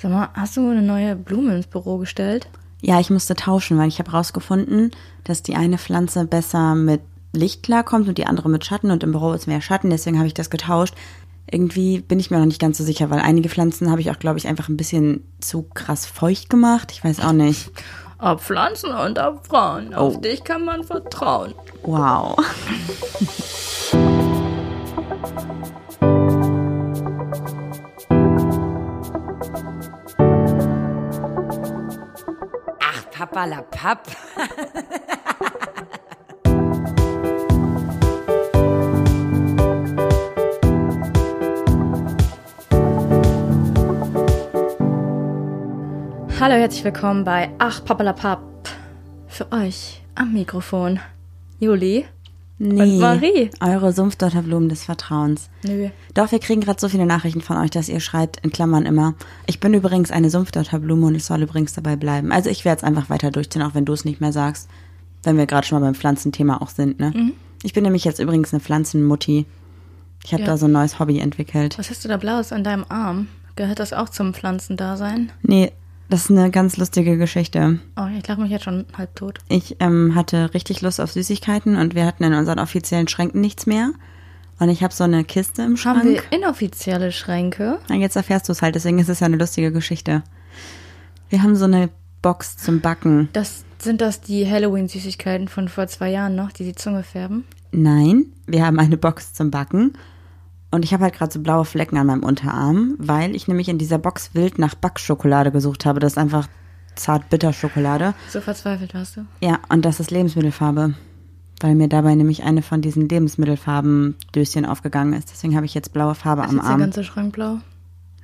Sag mal, hast du eine neue Blume ins Büro gestellt? Ja, ich musste tauschen, weil ich habe rausgefunden, dass die eine Pflanze besser mit Licht klarkommt und die andere mit Schatten und im Büro ist mehr Schatten, deswegen habe ich das getauscht. Irgendwie bin ich mir noch nicht ganz so sicher, weil einige Pflanzen habe ich auch, glaube ich, einfach ein bisschen zu krass feucht gemacht. Ich weiß auch nicht. Ob Pflanzen und ob Frauen. Auf Oh. dich kann man vertrauen. Wow. Ach, Papa la Papp. Hallo, herzlich willkommen bei Ach Papalapap. Für euch am Mikrofon. Juli. Nee. Und Marie. Eure Sumpfdotterblumen des Vertrauens. Nö. Doch, wir kriegen gerade so viele Nachrichten von euch, dass ihr schreibt in Klammern immer. Ich bin übrigens eine Sumpfdotterblume und es soll übrigens dabei bleiben. Also ich werde es einfach weiter durchziehen, auch wenn du es nicht mehr sagst. Wenn wir gerade schon mal beim Pflanzenthema auch sind, ne? Mhm. Ich bin nämlich jetzt übrigens eine Pflanzenmutti. Ich habe Ja. da so ein neues Hobby entwickelt. Was hast du da Blaues an deinem Arm? Gehört das auch zum Pflanzendasein? Nee, das ist eine ganz lustige Geschichte. Oh, ich lache mich jetzt schon halb tot. Ich ähm, hatte richtig Lust auf Süßigkeiten und wir hatten in unseren offiziellen Schränken nichts mehr. Und ich habe so eine Kiste im Haben wir Schrank. inoffizielle Schränke? Na, jetzt erfährst du es halt, deswegen ist es ja eine lustige Geschichte. Wir haben so eine Box zum Backen. Das sind das die Halloween-Süßigkeiten von vor zwei Jahren noch, die die Zunge färben? Nein, wir haben eine Box zum Backen. Und ich habe halt gerade so blaue Flecken an meinem Unterarm, weil ich nämlich in dieser Box wild nach Backschokolade gesucht habe. Das ist einfach Zart-Bitter-Schokolade. So verzweifelt warst du. Ja, und das ist Lebensmittelfarbe. Weil mir dabei nämlich eine von diesen Lebensmittelfarben-Döschen aufgegangen ist. Deswegen habe ich jetzt blaue Farbe Ist am jetzt der Arm. ganze Schrank blau?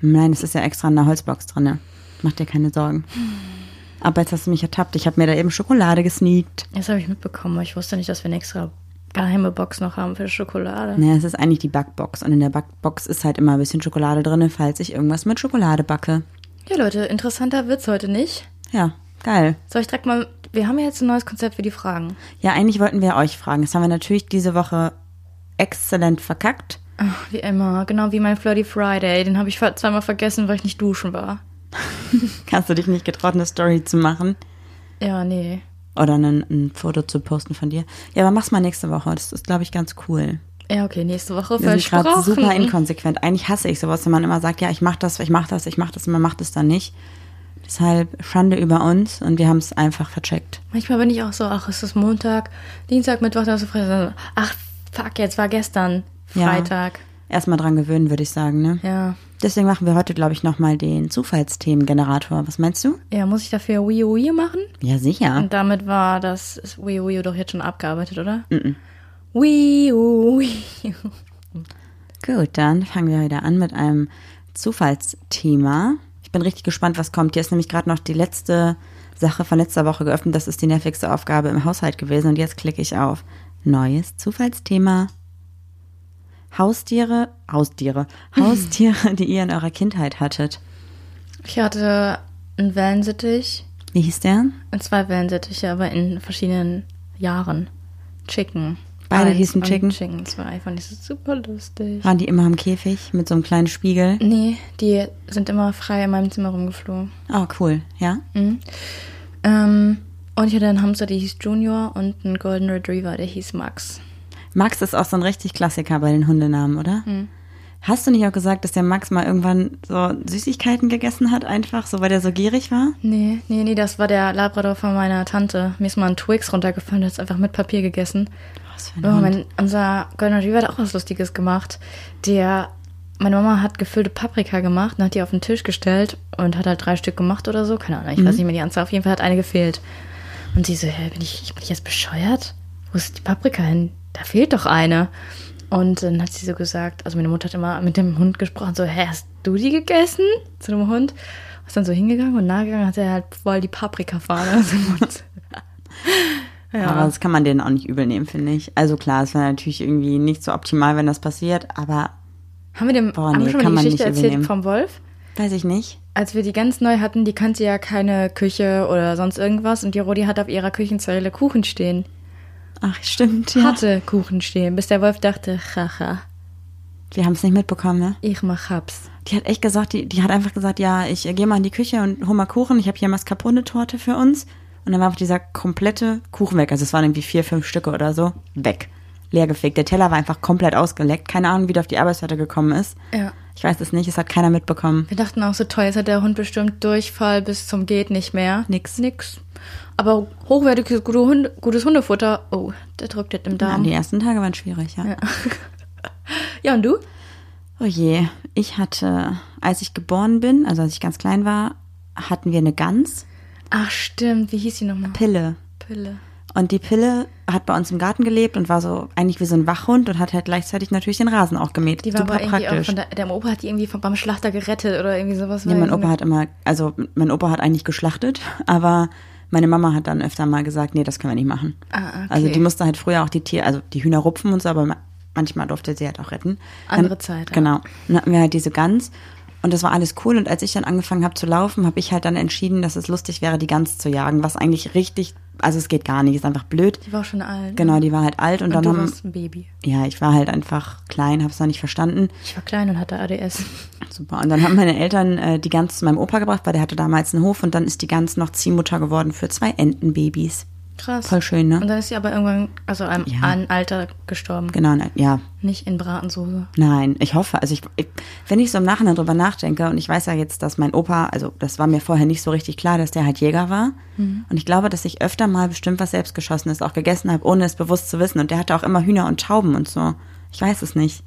Nein, es ist ja extra in der Holzbox drin. Mach dir keine Sorgen. Aber jetzt hast du mich ertappt. Ich habe mir da eben Schokolade gesneakt. Das habe ich mitbekommen, aber ich wusste nicht, dass wir eine extra geheime Box noch haben für Schokolade. Naja, es ist eigentlich die Backbox. Und in der Backbox ist halt immer ein bisschen Schokolade drin, falls ich irgendwas mit Schokolade backe. Ja, Leute, interessanter wird's heute nicht. Ja, geil. Soll ich direkt mal. Wir haben ja jetzt ein neues Konzept für die Fragen. Ja, eigentlich wollten wir euch fragen. Das haben wir natürlich diese Woche exzellent verkackt. Ach, wie immer, genau wie mein Flirty Friday. Den habe ich zweimal vergessen, weil ich nicht duschen war. Hast du dich nicht getraut, eine Story zu machen? Ja, nee. Oder ein, ein Foto zu posten von dir? Ja, aber mach's mal nächste Woche. Das ist, glaube ich, ganz cool. Ja, okay, nächste Woche Wir sind gerade super inkonsequent. Eigentlich hasse ich sowas, wenn man immer sagt, ja, ich mach das, ich mach das, ich mach das und man macht es dann nicht. Deshalb Schande über uns und wir haben es einfach vercheckt. Manchmal bin ich auch so, ach, es ist Montag, Dienstag, Mittwoch, Donnerstag, Freitag. Ach, fuck, jetzt war gestern Ja. Freitag. Erstmal dran gewöhnen, würde ich sagen, ne? Ja. Deswegen machen wir heute, glaube ich, nochmal den Zufallsthemengenerator. Was meinst du? Ja, muss ich dafür Wii Wii machen? Ja, sicher. Und damit war das Wii Wii U doch jetzt schon abgearbeitet, oder? Mhm. Wii Wii. Gut, dann fangen wir wieder an mit einem Zufallsthema. Ich bin richtig gespannt, was kommt. Hier ist nämlich gerade noch die letzte Sache von letzter Woche geöffnet. Das ist die nervigste Aufgabe im Haushalt gewesen. Und jetzt klicke ich auf Neues Zufallsthema. Haustiere, Haustiere, Haustiere, die ihr in eurer Kindheit hattet. Ich hatte einen Wellensittich Wie hieß der? und zwei Wellensittiche, aber in verschiedenen Jahren. Chicken. Beide Eins hießen Chicken? Chicken 2. Fand ich super lustig. Waren die immer am Käfig mit so einem kleinen Spiegel? Nee, die sind immer frei in meinem Zimmer rumgeflogen. Oh, cool, ja? Mhm. Ähm, und ich hatte einen Hamster, der hieß Junior und einen Golden Retriever, der hieß Max. Max ist auch so ein richtig Klassiker bei den Hundenamen, oder? Mhm. Hast du nicht auch gesagt, dass der Max mal irgendwann so Süßigkeiten gegessen hat, einfach, so weil der so gierig war? Nee, nee, nee, das war der Labrador von meiner Tante. Mir ist mal ein Twix runtergefallen, der hat es einfach mit Papier gegessen. Was für ein Oh, mein, unser Golden Retriever hat auch was Lustiges gemacht. Der, meine Mama hat gefüllte Paprika gemacht und hat die auf den Tisch gestellt und hat halt drei Stück gemacht oder so. Keine Ahnung, ich weiß nicht mehr die Anzahl. Auf jeden Fall hat eine gefehlt. Und sie so, hä, bin ich, bin ich jetzt bescheuert? Wo ist die Paprika hin? Da fehlt doch eine. Und dann hat sie so gesagt, also meine Mutter hat immer mit dem Hund gesprochen, so, hä, hast du die gegessen? Zu dem Hund. Ist dann so hingegangen und nachgegangen hat er halt voll die Paprikafahne aus dem Mund. ja. Aber das kann man denen auch nicht übel nehmen, finde ich. Also klar, es wäre natürlich irgendwie nicht so optimal, wenn das passiert, aber Haben wir dem Boah, haben wir schon mal die nicht Geschichte erzählt vom Wolf? weiß ich nicht. Als wir die ganz neu hatten, die kannte ja keine Küche oder sonst irgendwas und die Rodi hat auf ihrer Küchenzeile Kuchen stehen. Ach, stimmt, ja. Hatte Kuchen stehen, bis der Wolf dachte, haha. Wir haben es nicht mitbekommen, ne? Ich mach hab's. Die hat echt gesagt, die, die hat einfach gesagt, ja, ich äh, gehe mal in die Küche und hol mal Kuchen. Ich habe hier Mascarpone-Torte für uns. Und dann war einfach dieser komplette Kuchen weg. Also es waren irgendwie vier, fünf Stücke oder so. Weg. Leergefegt. Der Teller war einfach komplett ausgeleckt. Keine Ahnung, wie der auf die Arbeitsseite gekommen ist. Ja. Ich weiß es nicht. Es hat keiner mitbekommen. Wir dachten auch so toll, jetzt hat der Hund bestimmt Durchfall bis zum geht nicht mehr. Nix. Nix. Aber hochwertiges gute Hunde, gutes Hundefutter, oh, der drückt jetzt im Darm. die ersten Tage waren schwierig, ja. Ja. Ja, und du? Oh je. Ich hatte, als ich geboren bin, also als ich ganz klein war, hatten wir eine Gans, Ach stimmt, wie hieß die nochmal? Pille. Pille. Und die Pille hat bei uns im Garten gelebt und war so eigentlich wie so ein Wachhund und hat halt gleichzeitig natürlich den Rasen auch gemäht. Die war Super aber irgendwie praktisch. auch der, der Opa hat die irgendwie vom, beim Schlachter gerettet oder irgendwie sowas. Nee, mein Opa hat immer, also mein Opa hat eigentlich geschlachtet, aber meine Mama hat dann öfter mal gesagt, nee, das können wir nicht machen. Ah, okay. Also die musste halt früher auch die Tier, also die Hühner rupfen und so, aber ma- manchmal durfte sie halt auch retten. Andere dann, Zeit, ja. Genau. Dann hatten wir halt diese Gans und das war alles cool und als ich dann angefangen habe zu laufen, habe ich halt dann entschieden, dass es lustig wäre, die Gans zu jagen, was eigentlich richtig, also es geht gar nicht, ist einfach blöd. Die war schon alt. Genau, die war halt alt und, Und dann du haben, warst ein Baby. ja, ich war halt einfach klein, habe es noch nicht verstanden. Ich war klein und hatte ADS. Super. Und dann haben meine Eltern äh, die Gans zu meinem Opa gebracht, weil der hatte damals einen Hof und dann ist die Gans noch Ziehmutter geworden für zwei Entenbabys. Krass. Voll schön, ne? Und dann ist sie aber irgendwann, also einem Ja. an Alter gestorben. Genau, ne, ja. Nicht in Bratensoße. Nein, ich hoffe, also ich, ich wenn ich so im Nachhinein drüber nachdenke und ich weiß ja jetzt, dass mein Opa, also das war mir vorher nicht so richtig klar, dass der halt Jäger war. Mhm. Und ich glaube, dass ich öfter mal bestimmt was selbstgeschossenes auch gegessen habe, ohne es bewusst zu wissen. Und der hatte auch immer Hühner und Tauben und so. Ich weiß es nicht.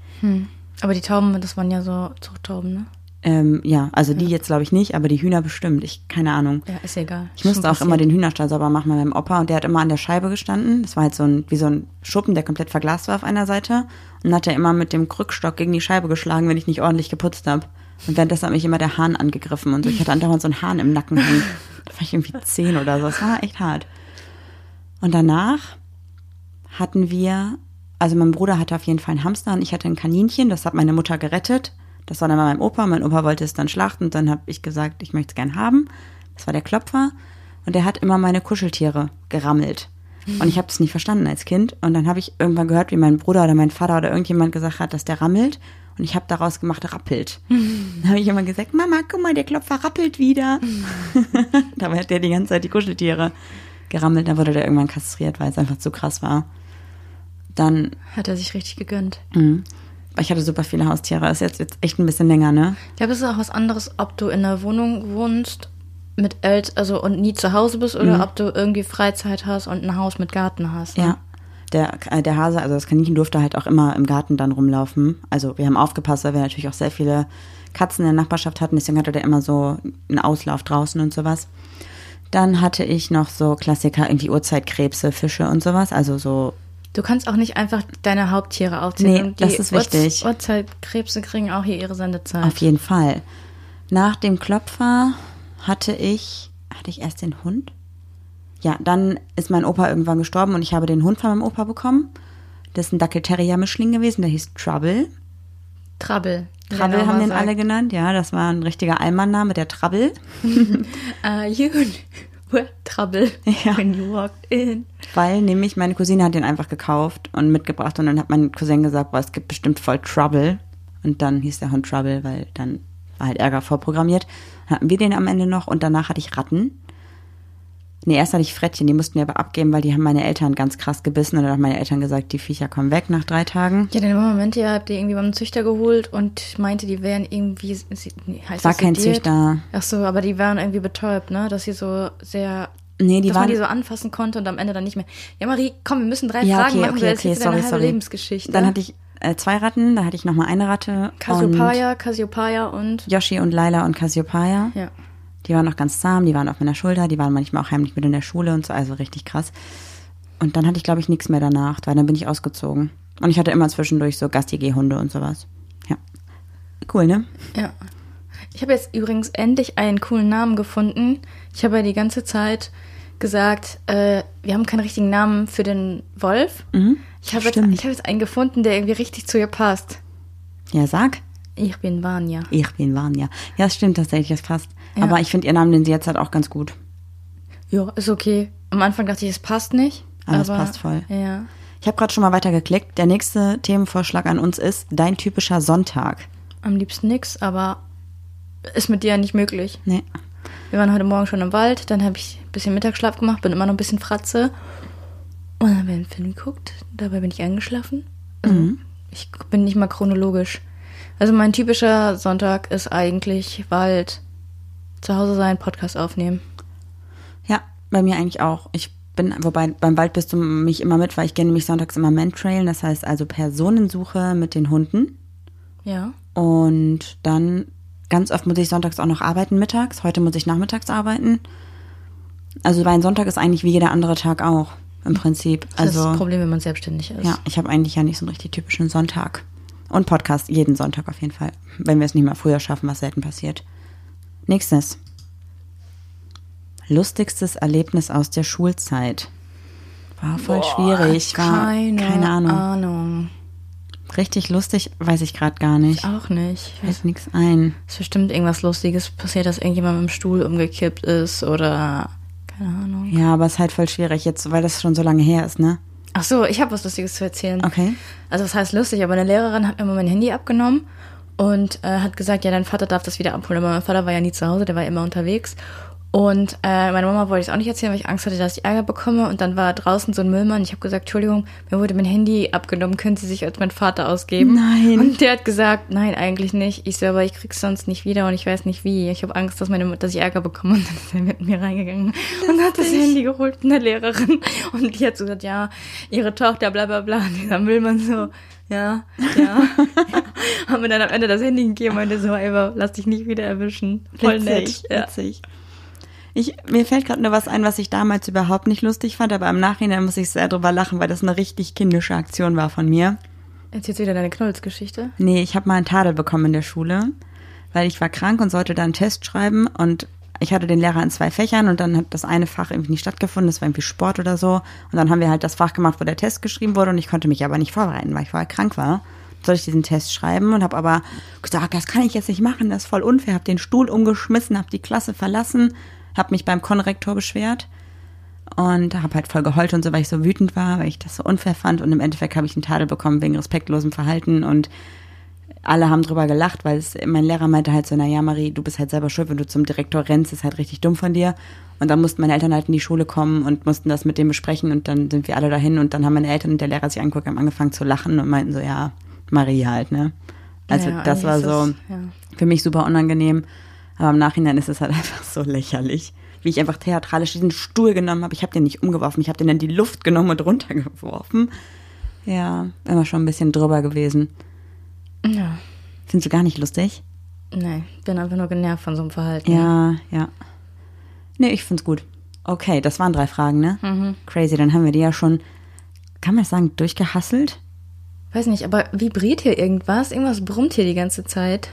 Aber die Tauben, das waren ja so Zuchttauben, ne? Ähm, ja, also die jetzt glaube ich nicht, aber die Hühner bestimmt. Ich, keine Ahnung. Ja, ist egal. Ich musste auch immer den Hühnerstall sauber machen bei meinem Opa und der hat immer an der Scheibe gestanden. Das war halt so ein, wie so ein Schuppen, der komplett verglast war auf einer Seite. Und dann hat er immer mit dem Krückstock gegen die Scheibe geschlagen, wenn ich nicht ordentlich geputzt habe. Und währenddessen hat mich immer der Hahn angegriffen und so. Ich hatte andauernd so einen Hahn im Nacken hängen. Da war ich irgendwie zehn oder so. Das war echt hart. Und danach hatten wir, also mein Bruder hatte auf jeden Fall einen Hamster und ich hatte ein Kaninchen. Das hat meine Mutter gerettet. Das war dann bei meinem Opa. Mein Opa wollte es dann schlachten und dann habe ich gesagt, ich möchte es gern haben. Das war der Klopfer. Und der hat immer meine Kuscheltiere gerammelt. Und ich habe es nicht verstanden als Kind. Und dann habe ich irgendwann gehört, wie mein Bruder oder mein Vater oder irgendjemand gesagt hat, dass der rammelt. Und ich habe daraus gemacht, rappelt. Dann habe ich immer gesagt, Mama, guck mal, der Klopfer rappelt wieder. Dabei hat der die ganze Zeit die Kuscheltiere gerammelt. Dann wurde der irgendwann kastriert, weil es einfach zu krass war. Dann, Hat er sich richtig gegönnt. mh, ich hatte super viele Haustiere. Ist jetzt, jetzt echt ein bisschen länger, ne? Ich glaube, es ist auch was anderes, ob du in einer Wohnung wohnst mit Eltern, also und nie zu Hause bist oder ob du irgendwie Freizeit hast und ein Haus mit Garten hast. Ne? Ja. Der, äh, der Hase, also das Kaninchen durfte halt auch immer im Garten dann rumlaufen. Also wir haben aufgepasst, weil wir natürlich auch sehr viele Katzen in der Nachbarschaft hatten. Deswegen hatte der immer so einen Auslauf draußen und sowas. Dann hatte ich noch so Klassiker, irgendwie Urzeitkrebse, Fische und sowas. Also so, Du kannst auch nicht einfach deine Haupttiere aufzählen. Nee, das ist wichtig. Ur Urzeitkrebse kriegen auch hier ihre Sendezeit. auf jeden Fall. Nach dem Klopfer hatte ich, hatte ich erst den Hund? Ja, dann ist mein Opa irgendwann gestorben und ich habe den Hund von meinem Opa bekommen. Das ist ein Dackel-Terrier-Mischling gewesen, der hieß Trouble. Trouble. Trouble haben den sagt. alle genannt, ja, das war ein richtiger Allmann-Name, der Trouble. Ah, you were trouble Ja. when you walked in. Weil nämlich meine Cousine hat den einfach gekauft und mitgebracht und dann hat mein Cousin gesagt, boah, es gibt bestimmt voll Trouble. Und dann hieß der Hund Trouble, weil dann war halt Ärger vorprogrammiert. Dann hatten wir den am Ende noch und danach hatte ich Ratten. Nee, erst hatte ich Frettchen, die mussten wir aber abgeben, weil die haben meine Eltern ganz krass gebissen und dann haben meine Eltern gesagt, die Viecher kommen weg nach drei Tagen. Ja, den Moment, ihr habt ihr irgendwie beim Züchter geholt und meinte, die wären irgendwie. Heißt War das kein sediert? Züchter. Ach so, aber die waren irgendwie betäubt, ne? Dass sie so sehr. Nee, die dass man waren- die so anfassen konnte und am Ende dann nicht mehr. Ja, Marie, komm, wir müssen drei Ja, Fragen okay, machen, okay, weil okay, jetzt sorry, deine halbe sorry. Lebensgeschichte. Dann hatte ich äh, zwei Ratten, da hatte ich nochmal eine Ratte. Cassiopeia, Cassiopeia und. Und Yoshi und Laila und Cassiopeia. Ja. Die waren noch ganz zahm, die waren auf meiner Schulter, die waren manchmal auch heimlich mit in der Schule und so, also richtig krass. Und dann hatte ich, glaube ich, nichts mehr danach, weil dann bin ich ausgezogen. Und ich hatte immer zwischendurch so Gastigehunde und sowas. Ja. Cool, ne? Ja. Ich habe jetzt übrigens endlich einen coolen Namen gefunden. Ich habe ja die ganze Zeit gesagt, äh, wir haben keinen richtigen Namen für den Wolf. Ich habe jetzt, ich hab jetzt einen gefunden, der irgendwie richtig zu ihr passt. Ja, sag. Ich bin Vanya. Ich bin Vanya. Ja, das stimmt tatsächlich, das passt. Ja. Aber ich finde ihr Namen, den sie jetzt hat, auch ganz gut. Ja, ist okay. Am Anfang dachte ich, es passt nicht. Aber es passt voll. Ja. Ich habe gerade schon mal weitergeklickt. Der nächste Themenvorschlag an uns ist dein typischer Sonntag. Am liebsten nix, aber ist mit dir ja nicht möglich. Nee. Wir waren heute Morgen schon im Wald, dann habe ich ein bisschen Mittagsschlaf gemacht, bin immer noch ein bisschen Fratze. Und dann haben wir einen Film geguckt, dabei bin ich eingeschlafen. Also Ich bin nicht mal chronologisch. Also mein typischer Sonntag ist eigentlich Wald, zu Hause sein, Podcast aufnehmen. Ja, bei mir eigentlich auch. Ich bin, wobei beim Wald bist du mich immer mit, weil ich gehe nämlich sonntags immer Mantrailen, das heißt also Personensuche mit den Hunden. Ja. Und dann ganz oft muss ich sonntags auch noch arbeiten mittags. Heute muss ich nachmittags arbeiten. Also mein Sonntag ist eigentlich wie jeder andere Tag auch im Prinzip. Das ist Also das Problem, wenn man selbstständig ist. ja, ich habe eigentlich ja nicht so einen richtig typischen Sonntag. Und Podcast jeden Sonntag auf jeden Fall. Wenn wir es nicht mal früher schaffen, was selten passiert. Nächstes. Lustigstes Erlebnis aus der Schulzeit. War voll schwierig. War Keine, keine Ahnung. Ahnung. Richtig lustig, weiß ich gerade gar nicht. Auch nicht. Ich Fällt nichts ein. es ist bestimmt irgendwas Lustiges passiert, dass irgendjemand mit dem Stuhl umgekippt ist oder keine Ahnung. Ja, aber es ist halt voll schwierig jetzt, weil das schon so lange her ist, ne? Ach so, ich habe was Lustiges zu erzählen. Okay. Also das heißt lustig, aber eine Lehrerin hat mir mal mein Handy abgenommen und äh, hat gesagt, ja, dein Vater darf das wieder abholen. Aber mein Vater war ja nie zu Hause, der war immer unterwegs. Und äh, meine Mama wollte ich es auch nicht erzählen, weil ich Angst hatte, dass ich Ärger bekomme. Und dann war draußen so ein Müllmann. Ich habe gesagt, Entschuldigung, mir wurde mein Handy abgenommen. Können Sie sich als mein Vater ausgeben? Nein. Und der hat gesagt, nein, eigentlich nicht. Ich so, aber ich krieg's sonst nicht wieder und ich weiß nicht wie. Ich habe Angst, dass, meine, dass ich Ärger bekomme. Und dann ist er mit mir reingegangen und hat das Handy geholt von der Lehrerin. Und die hat so gesagt, ja, ihre Tochter, bla bla bla. Und dieser Müllmann so, ja, ja. Haben mir dann am Ende das Handy gegeben und meinte so, ey, lass dich nicht wieder erwischen. Voll Witzig, nett. Ja. witzig. Ich, mir fällt gerade nur was ein, was ich damals überhaupt nicht lustig fand, aber im Nachhinein muss ich sehr drüber lachen, weil das eine richtig kindische Aktion war von mir. Erzählst du wieder deine Knullsgeschichte? Nee, ich habe mal einen Tadel bekommen in der Schule, weil ich war krank und sollte da einen Test schreiben und ich hatte den Lehrer in zwei Fächern und dann hat das eine Fach irgendwie nicht stattgefunden, das war irgendwie Sport oder so. Und dann haben wir halt das Fach gemacht, wo der Test geschrieben wurde und ich konnte mich aber nicht vorbereiten, weil ich vorher krank war. Soll ich diesen Test schreiben und habe aber gesagt, das kann ich jetzt nicht machen, das ist voll unfair. Habe den Stuhl umgeschmissen, habe die Klasse verlassen, habe mich beim Konrektor beschwert und habe halt voll geheult und so, weil ich so wütend war, weil ich das so unfair fand und im Endeffekt habe ich einen Tadel bekommen wegen respektlosem Verhalten und alle haben drüber gelacht, weil es, mein Lehrer meinte halt so, na ja, Marie, du bist halt selber schuld, wenn du zum Direktor rennst, ist halt richtig dumm von dir. Und dann mussten meine Eltern halt in die Schule kommen und mussten das mit dem besprechen und dann sind wir alle dahin und dann haben meine Eltern und der Lehrer sich angeguckt, haben angefangen zu lachen und meinten so, ja, Marie halt, ne? Also Ja, das war so das- ja. für mich super unangenehm, aber im Nachhinein ist es halt einfach so lächerlich, wie ich einfach theatralisch diesen Stuhl genommen habe. Ich habe den nicht umgeworfen, ich habe den in die Luft genommen und runtergeworfen. Ja, immer schon ein bisschen drüber gewesen. Ja. Findest du gar nicht lustig? Nee, bin einfach nur genervt von so einem Verhalten. Ja, ja. Nee, ich find's gut. Okay, das waren drei Fragen, ne? Crazy, dann haben wir die ja schon, kann man das sagen, durchgehasselt? Weiß nicht, aber vibriert hier irgendwas? Irgendwas brummt hier die ganze Zeit.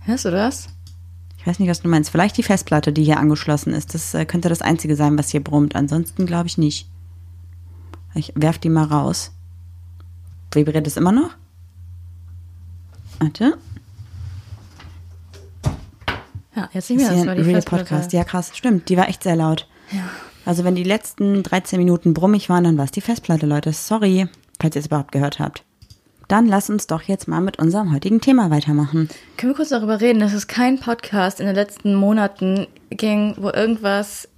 Hörst du das? Ich weiß nicht, was du meinst. Vielleicht die Festplatte, die hier angeschlossen ist. Das äh, könnte das Einzige sein, was hier brummt. Ansonsten glaube ich nicht. Ich werf die mal raus. Vibriert es immer noch? Warte. Ja, jetzt nicht Das mehr. Das hier war die Real Festplatte. Podcast. Ja, krass. Stimmt, die war echt sehr laut. Ja. Also wenn die letzten 13 Minuten brummig waren, dann war es die Festplatte, Leute. Sorry, falls ihr es überhaupt gehört habt. Dann lasst uns doch jetzt mal mit unserem heutigen Thema weitermachen. Können wir kurz darüber reden, dass es kein Podcast in den letzten Monaten ging, wo irgendwas,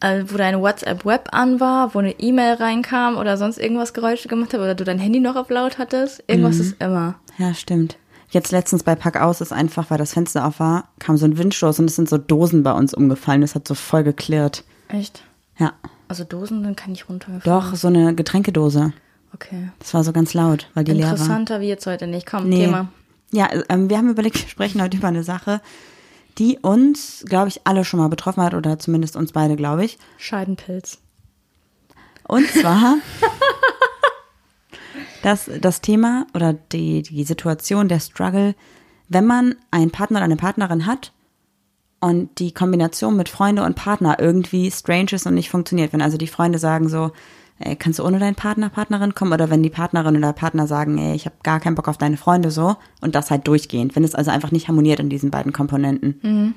äh, wo deine WhatsApp-Web an war, wo eine E-Mail reinkam oder sonst irgendwas Geräusche gemacht hat oder du dein Handy noch auf laut hattest? Irgendwas Mhm. ist immer. Ja, stimmt. Jetzt letztens bei Pack aus ist einfach, weil das Fenster auf war, kam so ein Windstoß und es sind so Dosen bei uns umgefallen. Das hat so voll geklirrt. Echt? Ja. Also Dosen, dann kann ich runtergefallen. Doch, so eine Getränkedose. Okay. Das war so ganz laut, weil die leer war. Interessanter wie jetzt heute nicht. Komm, Nee. Thema. Ja, ähm, wir haben überlegt, wir sprechen heute über eine Sache, die uns, glaube ich, alle schon mal betroffen hat oder zumindest uns beide, glaube ich. Scheidenpilz. Und zwar das, das Thema oder die, die Situation, der Struggle, wenn man einen Partner oder eine Partnerin hat und die Kombination mit Freunde und Partner irgendwie strange ist und nicht funktioniert. Wenn also die Freunde sagen so, ey, kannst du ohne deinen Partner, Partnerin kommen? Oder wenn die Partnerin oder Partner sagen, ey, ich habe gar keinen Bock auf deine Freunde so und das halt durchgehend, wenn es also einfach nicht harmoniert in diesen beiden Komponenten.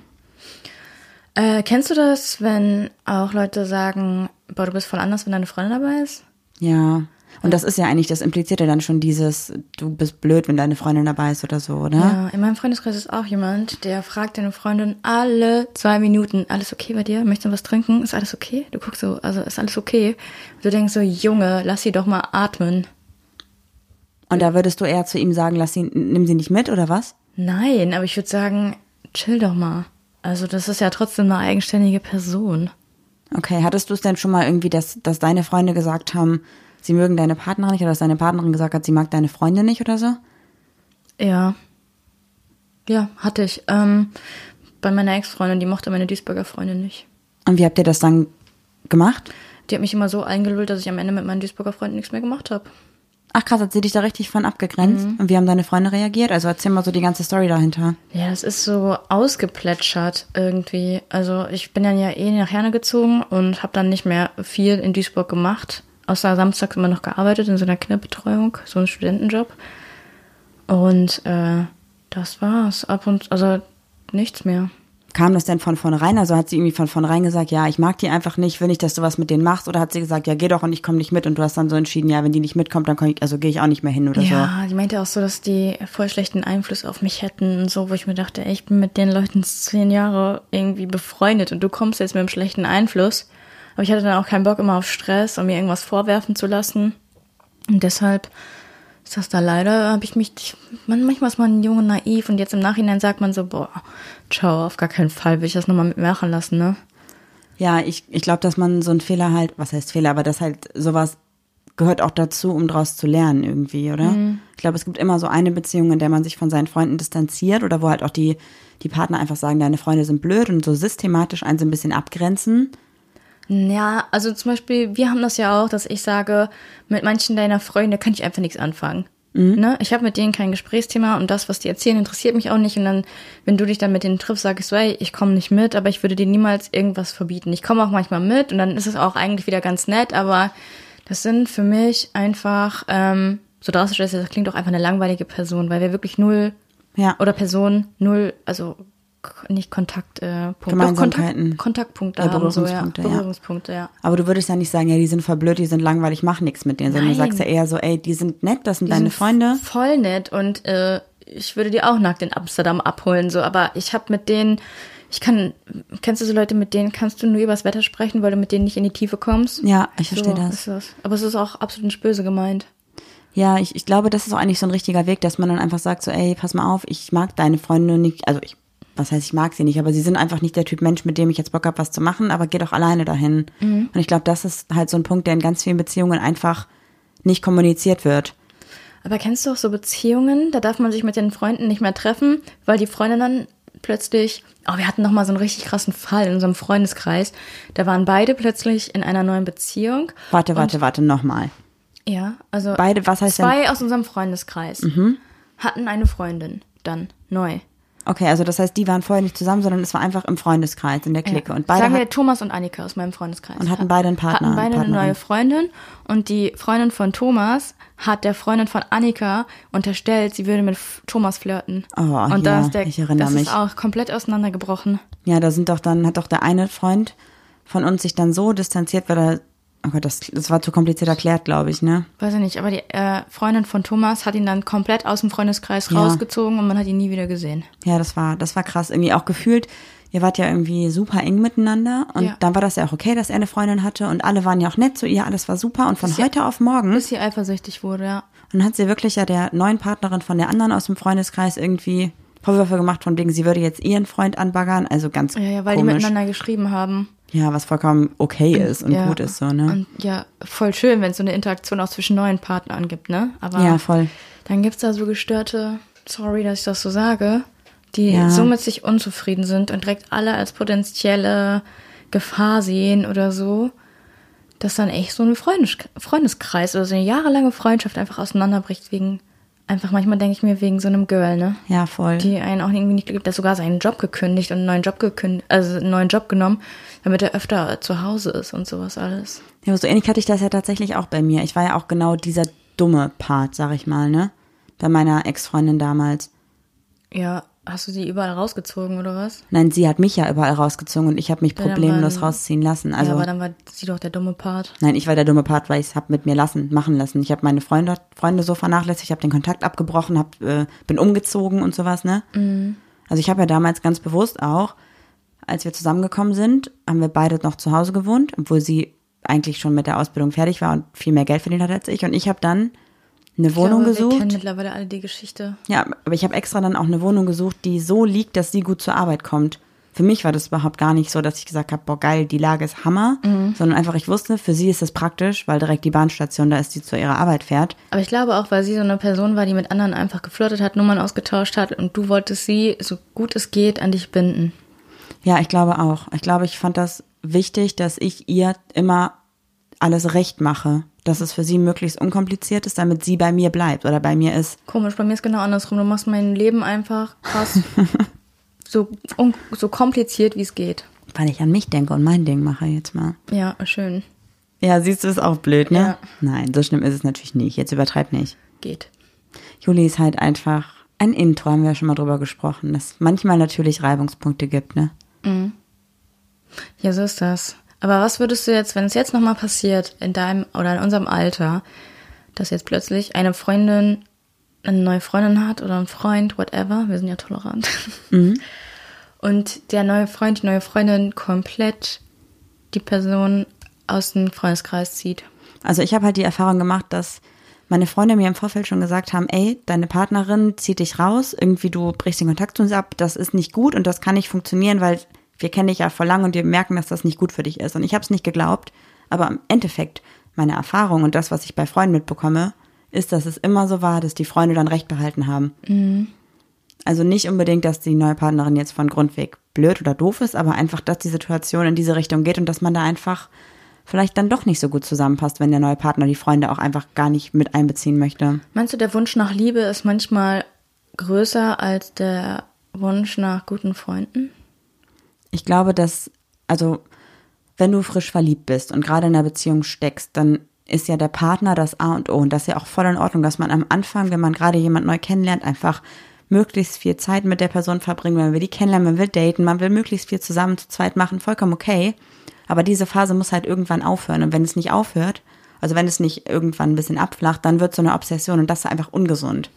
Äh, kennst du das, wenn auch Leute sagen, boah, du bist voll anders, wenn deine Freundin dabei ist? Ja. Und das ist ja eigentlich, das impliziert ja dann schon dieses, du bist blöd, wenn deine Freundin dabei ist oder so, oder? Ja, in meinem Freundeskreis ist auch jemand, der fragt deine Freundin alle zwei Minuten, alles okay bei dir? Möchtest du was trinken? Ist alles okay? Du guckst so, also ist alles okay? Und du denkst so, Junge, lass sie doch mal atmen. Und da würdest du eher zu ihm sagen, lass sie, nimm sie nicht mit, oder was? Nein, aber ich würde sagen, chill doch mal. Also das ist ja trotzdem eine eigenständige Person. Okay, hattest du es denn schon mal irgendwie, dass, dass deine Freunde gesagt haben, sie mögen deine Partnerin nicht oder dass deine Partnerin gesagt hat, sie mag deine Freunde nicht oder so? Ja. Ja, hatte ich. Ähm, bei meiner Ex-Freundin, die mochte meine Duisburger Freundin nicht. Und wie habt ihr das dann gemacht? Die hat mich immer so eingelullt, dass ich am Ende mit meinen Duisburger Freunden nichts mehr gemacht habe. Ach krass, hat sie dich da richtig von abgegrenzt? Und wie haben deine Freunde reagiert? Also erzähl mal so die ganze Story dahinter. Ja, es ist so ausgeplätschert irgendwie. Also ich bin dann ja eh nach Herne gezogen und habe dann nicht mehr viel in Duisburg gemacht. Außer samstags immer noch gearbeitet in so einer Kinderbetreuung, so ein Studentenjob. Und äh, das war's. Ab und also nichts mehr. Kam das denn von vornherein? Also hat sie irgendwie von vornherein gesagt, ja, ich mag die einfach nicht, will nicht, dass du was mit denen machst? Oder hat sie gesagt, ja, geh doch und ich komme nicht mit und du hast dann so entschieden, ja, wenn die nicht mitkommt, dann ich, also gehe ich auch nicht mehr hin oder so. Ja, die meinte auch so, dass die voll schlechten Einfluss auf mich hätten und so, wo ich mir dachte, ey, ich bin mit den Leuten zehn Jahre irgendwie befreundet und du kommst jetzt mit einem schlechten Einfluss. Aber ich hatte dann auch keinen Bock immer auf Stress und mir irgendwas vorwerfen zu lassen. Und deshalb ist das da leider, habe ich mich, ich, man, manchmal ist man jung und naiv und jetzt im Nachhinein sagt man so, boah, ciao, auf gar keinen Fall will ich das nochmal mit mir machen lassen, ne? Ja, ich, ich glaube, dass man so einen Fehler halt, was heißt Fehler, aber das halt sowas gehört auch dazu, um daraus zu lernen irgendwie, oder? Ich glaube, es gibt immer so eine Beziehung, in der man sich von seinen Freunden distanziert oder wo halt auch die, die Partner einfach sagen, deine Freunde sind blöd und so systematisch einen so ein bisschen abgrenzen. Ja, also zum Beispiel, wir haben das ja auch, dass ich sage, mit manchen deiner Freunde kann ich einfach nichts anfangen. Ne? Ich habe mit denen kein Gesprächsthema und das, was die erzählen, interessiert mich auch nicht. Und dann, wenn du dich dann mit denen triffst, sag ich so, ey, ich komme nicht mit, aber ich würde dir niemals irgendwas verbieten. Ich komme auch manchmal mit und dann ist es auch eigentlich wieder ganz nett, aber das sind für mich einfach, ähm, so drastisch ist das klingt auch einfach eine langweilige Person, weil wir wirklich null Ja. oder Person null, also nicht Kontakt, äh, Punkt, Gemeinsamkeiten. Kontakt, Kontaktpunkte Ja, haben, so, ja. Berührungspunkte, ja. Aber du würdest ja nicht sagen, ja, die sind voll blöd, die sind langweilig, mach nichts mit denen, sondern du sagst ja eher so, ey, die sind nett, das sind Die deine sind Freunde. Voll nett und äh, ich würde die auch nackt in Amsterdam abholen, so, aber ich habe mit denen, ich kann, kennst du so Leute, mit denen kannst du nur übers Wetter sprechen, weil du mit denen nicht in die Tiefe kommst? Ja, ich verstehe so das. Ist das. Aber es ist auch absolut nicht böse gemeint. Ja, ich, ich glaube, das ist auch eigentlich so ein richtiger Weg, dass man dann einfach sagt, so, ey, pass mal auf, ich mag deine Freunde nicht, also ich, was heißt, ich mag sie nicht, aber sie sind einfach nicht der Typ Mensch, mit dem ich jetzt Bock habe, was zu machen, aber geh doch alleine dahin. Mhm. Und ich glaube, das ist halt so ein Punkt, der in ganz vielen Beziehungen einfach nicht kommuniziert wird. Aber kennst du auch so Beziehungen, da darf man sich mit den Freunden nicht mehr treffen, weil die Freundin dann plötzlich, oh, wir hatten noch mal so einen richtig krassen Fall in unserem Freundeskreis. Da waren beide plötzlich in einer neuen Beziehung. Warte, warte, warte, nochmal. Ja, also Beide, was heißt denn? zwei aus unserem Freundeskreis hatten eine Freundin dann neu. Okay, also das heißt, die waren vorher nicht zusammen, sondern es war einfach im Freundeskreis, in der Clique. Und beide Sagen wir Thomas und Annika aus meinem Freundeskreis. Und hatten beide einen Partner, Hatten beide eine Partnerin. neue Freundin und die Freundin von Thomas hat der Freundin von Annika unterstellt, sie würde mit Thomas flirten. Oh, und ja, da ist der, ich erinnere das mich. ist auch komplett auseinandergebrochen. ja, da sind doch dann, hat doch der eine Freund von uns sich dann so distanziert, weil er, oh Gott, das, das war zu kompliziert erklärt, glaube ich, ne? Weiß ich nicht, aber die äh, Freundin von Thomas hat ihn dann komplett aus dem Freundeskreis Ja. rausgezogen und man hat ihn nie wieder gesehen. Ja, das war, das war krass. Irgendwie auch gefühlt, ihr wart ja irgendwie super eng miteinander und Ja. dann war das ja auch okay, dass er eine Freundin hatte und alle waren ja auch nett zu ihr, alles war super und von Bis sie- heute auf morgen, Bis sie eifersüchtig wurde, ja. und dann hat sie wirklich ja der neuen Partnerin von der anderen aus dem Freundeskreis irgendwie Vorwürfe gemacht, von wegen, sie würde jetzt ihren Freund anbaggern, also ganz Ja, ja, weil die komisch. miteinander geschrieben haben. Ja, was vollkommen okay ist und ja. gut ist so, ne? Und ja, voll schön, wenn es so eine Interaktion auch zwischen neuen Partnern gibt, ne? Aber Ja, voll. dann gibt's da so gestörte, sorry, dass ich das so sage, die Ja. so mit sich unzufrieden sind und direkt alle als potenzielle Gefahr sehen oder so, dass dann echt so ein Freundes Freundeskreis oder so eine jahrelange Freundschaft einfach auseinanderbricht wegen, einfach manchmal denke ich mir wegen so einem Girl, ne? Ja, voll. Die einen auch irgendwie nicht gibt, der sogar seinen Job gekündigt und einen neuen Job gekündigt, also einen neuen Job genommen, damit er öfter zu Hause ist und sowas alles. Ja, aber so ähnlich hatte ich das ja tatsächlich auch bei mir. Ich war ja auch genau dieser dumme Part, sag ich mal, ne? Bei meiner Ex-Freundin damals. Ja, hast du sie überall rausgezogen oder was? Nein, sie hat mich ja überall rausgezogen und ich habe mich dann problemlos waren- rausziehen lassen. Also ja, aber dann war sie doch der dumme Part. Nein, ich war der dumme Part, weil ich es hab mit mir lassen, machen lassen. Ich habe meine Freunde, Freunde so vernachlässigt, ich habe den Kontakt abgebrochen, hab, äh, bin umgezogen und sowas, ne? Also ich habe ja damals ganz bewusst auch, als wir zusammengekommen sind, haben wir beide noch zu Hause gewohnt, obwohl sie eigentlich schon mit der Ausbildung fertig war und viel mehr Geld verdient hat als ich. Und ich habe dann eine Wohnung ich glaube, Wir gesucht. kennen mittlerweile alle die Geschichte. Ja, aber ich habe extra dann auch eine Wohnung gesucht, die so liegt, dass sie gut zur Arbeit kommt. Für mich war das überhaupt gar nicht so, dass ich gesagt habe, boah geil, die Lage ist Hammer, sondern einfach ich wusste, für sie ist es praktisch, weil direkt die Bahnstation da ist, die zu ihrer Arbeit fährt. Aber ich glaube auch, weil sie so eine Person war, die mit anderen einfach geflirtet hat, Nummern ausgetauscht hat und du wolltest sie, so gut es geht, an dich binden. Ja, ich glaube auch. Ich glaube, ich fand das wichtig, dass ich ihr immer alles recht mache, dass es für sie möglichst unkompliziert ist, damit sie bei mir bleibt oder bei mir ist. Komisch, bei mir ist genau andersrum. Du machst mein Leben einfach krass so, so kompliziert, wie es geht. Weil ich an mich denke und mein Ding mache jetzt mal. Ja, schön. Ja, siehst du, ist auch blöd, ne? Ja. Nein, so schlimm ist es natürlich nicht. Jetzt übertreib nicht. Geht. Juli ist halt einfach ein Intro, haben wir ja schon mal drüber gesprochen, dass manchmal natürlich Reibungspunkte gibt, ne? Ja, so ist das. Aber was würdest du jetzt, wenn es jetzt nochmal passiert, in deinem oder in unserem Alter, dass jetzt plötzlich eine Freundin eine neue Freundin hat oder ein Freund, whatever, wir sind ja tolerant. Und der neue Freund, die neue Freundin komplett die Person aus dem Freundeskreis zieht. Also ich habe halt die Erfahrung gemacht, dass meine Freunde mir im Vorfeld schon gesagt haben, ey, deine Partnerin zieht dich raus, irgendwie du brichst den Kontakt zu uns ab, das ist nicht gut und das kann nicht funktionieren, weil wir kennen dich ja vor lang und wir merken, dass das nicht gut für dich ist. Und ich habe es nicht geglaubt, aber im Endeffekt, meine Erfahrung und das, was ich bei Freunden mitbekomme, ist, dass es immer so war, dass die Freunde dann recht behalten haben. Also nicht unbedingt, dass die neue Partnerin jetzt von Grundweg blöd oder doof ist, aber einfach, dass die Situation in diese Richtung geht und dass man da einfach vielleicht dann doch nicht so gut zusammenpasst, wenn der neue Partner die Freunde auch einfach gar nicht mit einbeziehen möchte. Meinst du, der Wunsch nach Liebe ist manchmal größer als der Wunsch nach guten Freunden? Ich glaube, dass, also, wenn du frisch verliebt bist und gerade in einer Beziehung steckst, dann ist ja der Partner das A und O. Und das ist ja auch voll in Ordnung, dass man am Anfang, wenn man gerade jemand neu kennenlernt, einfach möglichst viel Zeit mit der Person verbringen. Man will die kennenlernen, man will daten, man will möglichst viel zusammen zu zweit machen, vollkommen okay. Aber diese Phase muss halt irgendwann aufhören. Und wenn es nicht aufhört, also wenn es nicht irgendwann ein bisschen abflacht, dann wird so eine Obsession und das ist einfach ungesund.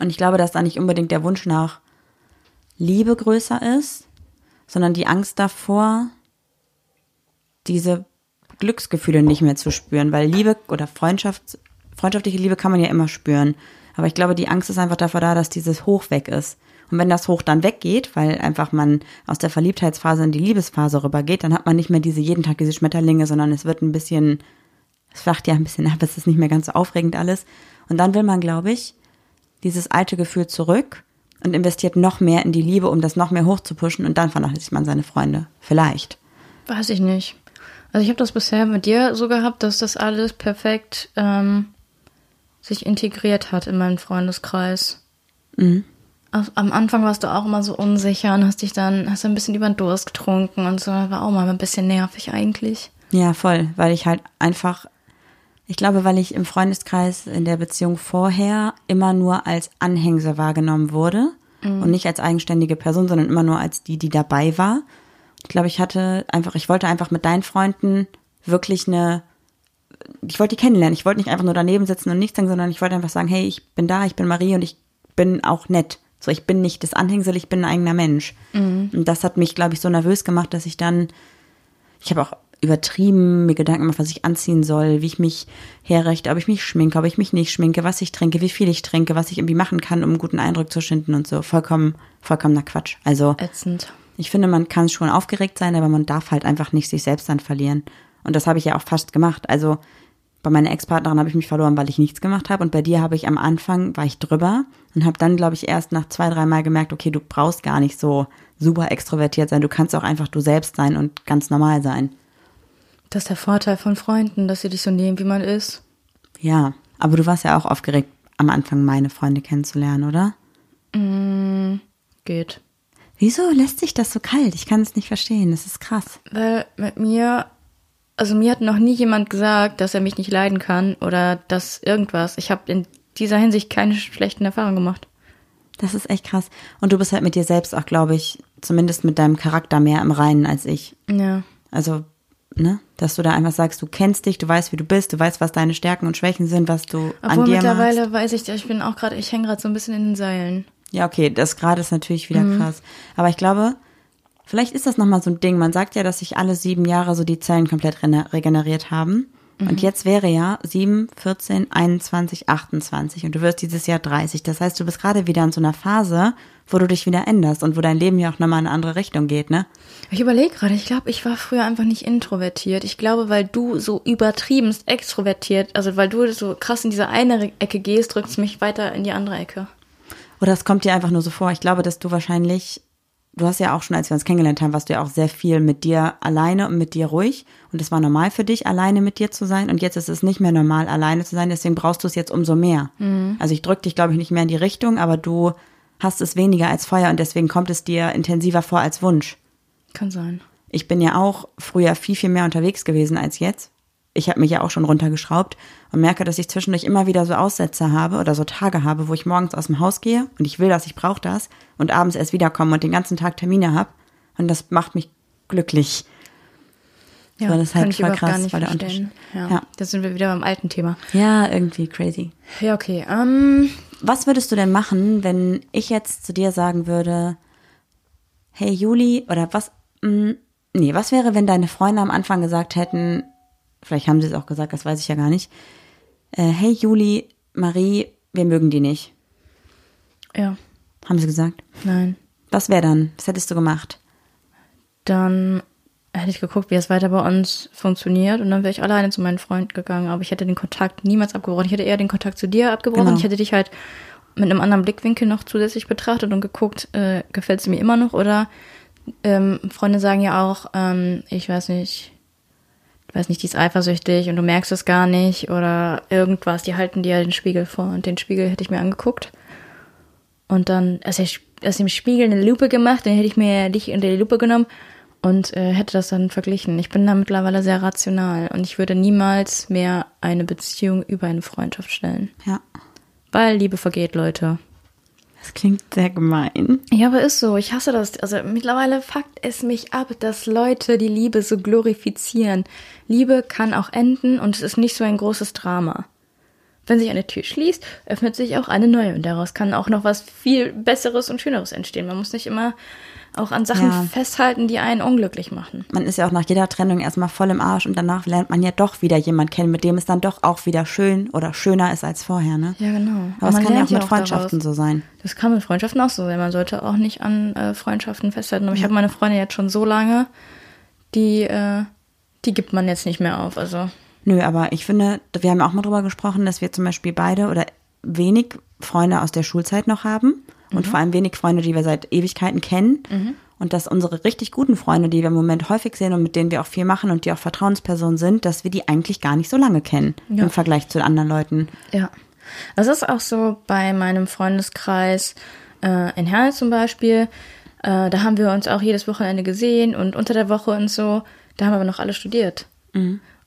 Und ich glaube, dass da nicht unbedingt der Wunsch nach Liebe größer ist, sondern die Angst davor, diese Glücksgefühle nicht mehr zu spüren, weil Liebe oder Freundschaft, freundschaftliche Liebe kann man ja immer spüren. Aber ich glaube, die Angst ist einfach davor da, dass dieses Hoch weg ist. Und wenn das Hoch dann weggeht, weil einfach man aus der Verliebtheitsphase in die Liebesphase rübergeht, dann hat man nicht mehr diese jeden Tag diese Schmetterlinge, sondern es wird ein bisschen, es flacht ja ein bisschen ab, es ist nicht mehr ganz so aufregend alles. Und dann will man, glaube ich, dieses alte Gefühl zurück und investiert noch mehr in die Liebe, um das noch mehr hochzupuschen und dann vernachlässigt man seine Freunde. Vielleicht. Weiß ich nicht. Also ich habe das bisher mit dir so gehabt, dass das alles perfekt ähm, sich integriert hat in meinen Freundeskreis. Au- Am Anfang warst du auch immer so unsicher und hast dich dann, hast ein bisschen über den Durst getrunken und so. War auch mal ein bisschen nervig eigentlich. Ja, voll, weil ich halt einfach, ich glaube, weil ich im Freundeskreis in der Beziehung vorher immer nur als Anhängsel wahrgenommen wurde und nicht als eigenständige Person, sondern immer nur als die, die dabei war. Ich glaube, ich hatte einfach, ich wollte einfach mit deinen Freunden wirklich eine, ich wollte die kennenlernen. Ich wollte nicht einfach nur daneben sitzen und nichts sagen, sondern ich wollte einfach sagen, hey, ich bin da, ich bin Marie und ich bin auch nett. So, ich bin nicht das Anhängsel, ich bin ein eigener Mensch. Und das hat mich, glaube ich, so nervös gemacht, dass ich dann ich habe auch übertrieben mir Gedanken gemacht, was ich anziehen soll, wie ich mich herrichte, ob ich mich schminke, ob ich mich nicht schminke, was ich trinke, wie viel ich trinke, was ich irgendwie machen kann, um einen guten Eindruck zu schinden und so. Vollkommen, vollkommener Quatsch. Also Ätzend. ich finde, man kann schon aufgeregt sein, aber man darf halt einfach nicht sich selbst dann verlieren. Und das habe ich ja auch fast gemacht. Also bei meiner Ex-Partnerin habe ich mich verloren, weil ich nichts gemacht habe. Und bei dir habe ich am Anfang, war ich drüber und habe dann, glaube ich, erst nach zwei, drei Mal gemerkt, okay, du brauchst gar nicht so super extrovertiert sein. Du kannst auch einfach du selbst sein und ganz normal sein. Das ist der Vorteil von Freunden, dass sie dich so nehmen, wie man ist. Ja, aber du warst ja auch aufgeregt, am Anfang meine Freunde kennenzulernen, oder? Geht. Wieso lässt sich das so kalt? Ich kann es nicht verstehen. Das ist krass. Weil mit mir, also mir hat noch nie jemand gesagt, dass er mich nicht leiden kann oder dass irgendwas. Ich habe in dieser Hinsicht keine schlechten Erfahrungen gemacht. Das ist echt krass. Und du bist halt mit dir selbst auch, glaube ich, zumindest mit deinem Charakter mehr im Reinen als ich. Ja. Also, ne, dass du da einfach sagst, du kennst dich, du weißt, wie du bist, du weißt, was deine Stärken und Schwächen sind, was du an Obwohl dir mittlerweile machst. weiß ich, ich bin auch gerade, ich hänge gerade so ein bisschen in den Seilen. Ja, okay, das gerade ist natürlich wieder krass. Aber ich glaube, vielleicht ist das nochmal so ein Ding. Man sagt ja, dass sich alle sieben Jahre so die Zellen komplett regeneriert haben. Und jetzt wäre ja 7, 14, 21, 28 und du wirst dieses Jahr 30. Das heißt, du bist gerade wieder in so einer Phase, wo du dich wieder änderst und wo dein Leben ja auch nochmal in eine andere Richtung geht, ne? Ich überlege gerade, ich glaube, ich war früher einfach nicht introvertiert. Ich glaube, weil du so übertriebenst extrovertiert, also weil du so krass in diese eine Ecke gehst, drückst mich weiter in die andere Ecke. Oder es kommt dir einfach nur so vor. Ich glaube, dass du wahrscheinlich, du hast ja auch schon, als wir uns kennengelernt haben, warst du ja auch sehr viel mit dir alleine und mit dir ruhig. Und es war normal für dich, alleine mit dir zu sein. Und jetzt ist es nicht mehr normal, alleine zu sein. Deswegen brauchst du es jetzt umso mehr. Also ich drücke dich, glaube ich, nicht mehr in die Richtung, aber du hast es weniger als Feuer und deswegen kommt es dir intensiver vor als Wunsch. Kann sein. Ich bin ja auch früher viel, viel mehr unterwegs gewesen als jetzt. Ich habe mich ja auch schon runtergeschraubt und merke, dass ich zwischendurch immer wieder so Aussätze habe oder so Tage habe, wo ich morgens aus dem Haus gehe und ich will das, ich brauche das und abends erst wiederkomme und den ganzen Tag Termine habe. Und das macht mich glücklich. Ja, So, das ist halt voll krass, weil der verstehen. Ja. Ja. Da sind wir wieder beim alten Thema. Ja, irgendwie crazy. Ja, okay. Ähm, Was würdest du denn machen, wenn ich jetzt zu dir sagen würde, hey Juli, oder was, mh, nee, was wäre, wenn deine Freunde am Anfang gesagt hätten, vielleicht haben sie es auch gesagt, das weiß ich ja gar nicht, äh, hey Juli, Marie, wir mögen die nicht. ja, Haben sie gesagt? nein. Was wäre dann? Was hättest du gemacht? Dann hätte ich geguckt, wie es weiter bei uns funktioniert und dann wäre ich alleine zu meinen Freunden gegangen. Aber ich hätte den Kontakt niemals abgebrochen. Ich hätte eher den Kontakt zu dir abgebrochen. Genau. Ich hätte dich halt mit einem anderen Blickwinkel noch zusätzlich betrachtet und geguckt, äh, gefällt es mir immer noch oder ähm, Freunde sagen ja auch, ähm, ich weiß nicht, ich weiß nicht, die ist eifersüchtig und du merkst es gar nicht oder irgendwas. Die halten dir den Spiegel vor und den Spiegel hätte ich mir angeguckt und dann aus, der, aus dem Spiegel eine Lupe gemacht, dann hätte ich mir dich unter die Lupe genommen und äh, hätte das dann verglichen. Ich bin da mittlerweile sehr rational und ich würde niemals mehr eine Beziehung über eine Freundschaft stellen. Ja. Weil Liebe vergeht, Leute. Das klingt sehr gemein. Ja, aber ist so. Ich hasse das. Also mittlerweile fuckt es mich ab, dass Leute die Liebe so glorifizieren. Liebe kann auch enden und es ist nicht so ein großes Drama. Wenn sich eine Tür schließt, öffnet sich auch eine neue und daraus kann auch noch was viel Besseres und Schöneres entstehen. Man muss nicht immer auch an Sachen Ja. festhalten, die einen unglücklich machen. Man ist ja auch nach jeder Trennung erstmal voll im Arsch und danach lernt man ja doch wieder jemand kennen, mit dem es dann doch auch wieder schön oder schöner ist als vorher, ne? Ja, genau. Aber es kann ja auch mit Freundschaften daraus. so sein. Das kann mit Freundschaften auch so sein. Man sollte auch nicht an äh, Freundschaften festhalten. Aber ich habe meine Freunde jetzt schon so lange, die, äh, die gibt man jetzt nicht mehr auf. Also Nö, aber ich finde, wir haben auch mal drüber gesprochen, dass wir zum Beispiel beide oder wenig Freunde aus der Schulzeit noch haben und vor allem wenig Freunde, die wir seit Ewigkeiten kennen. Und dass unsere richtig guten Freunde, die wir im Moment häufig sehen und mit denen wir auch viel machen und die auch Vertrauenspersonen sind, dass wir die eigentlich gar nicht so lange kennen Ja. im Vergleich zu anderen Leuten. Ja. Das ist auch so bei meinem Freundeskreis äh, in Herne zum Beispiel. Äh, da haben wir uns auch jedes Wochenende gesehen und unter der Woche und so. Da haben aber noch alle studiert.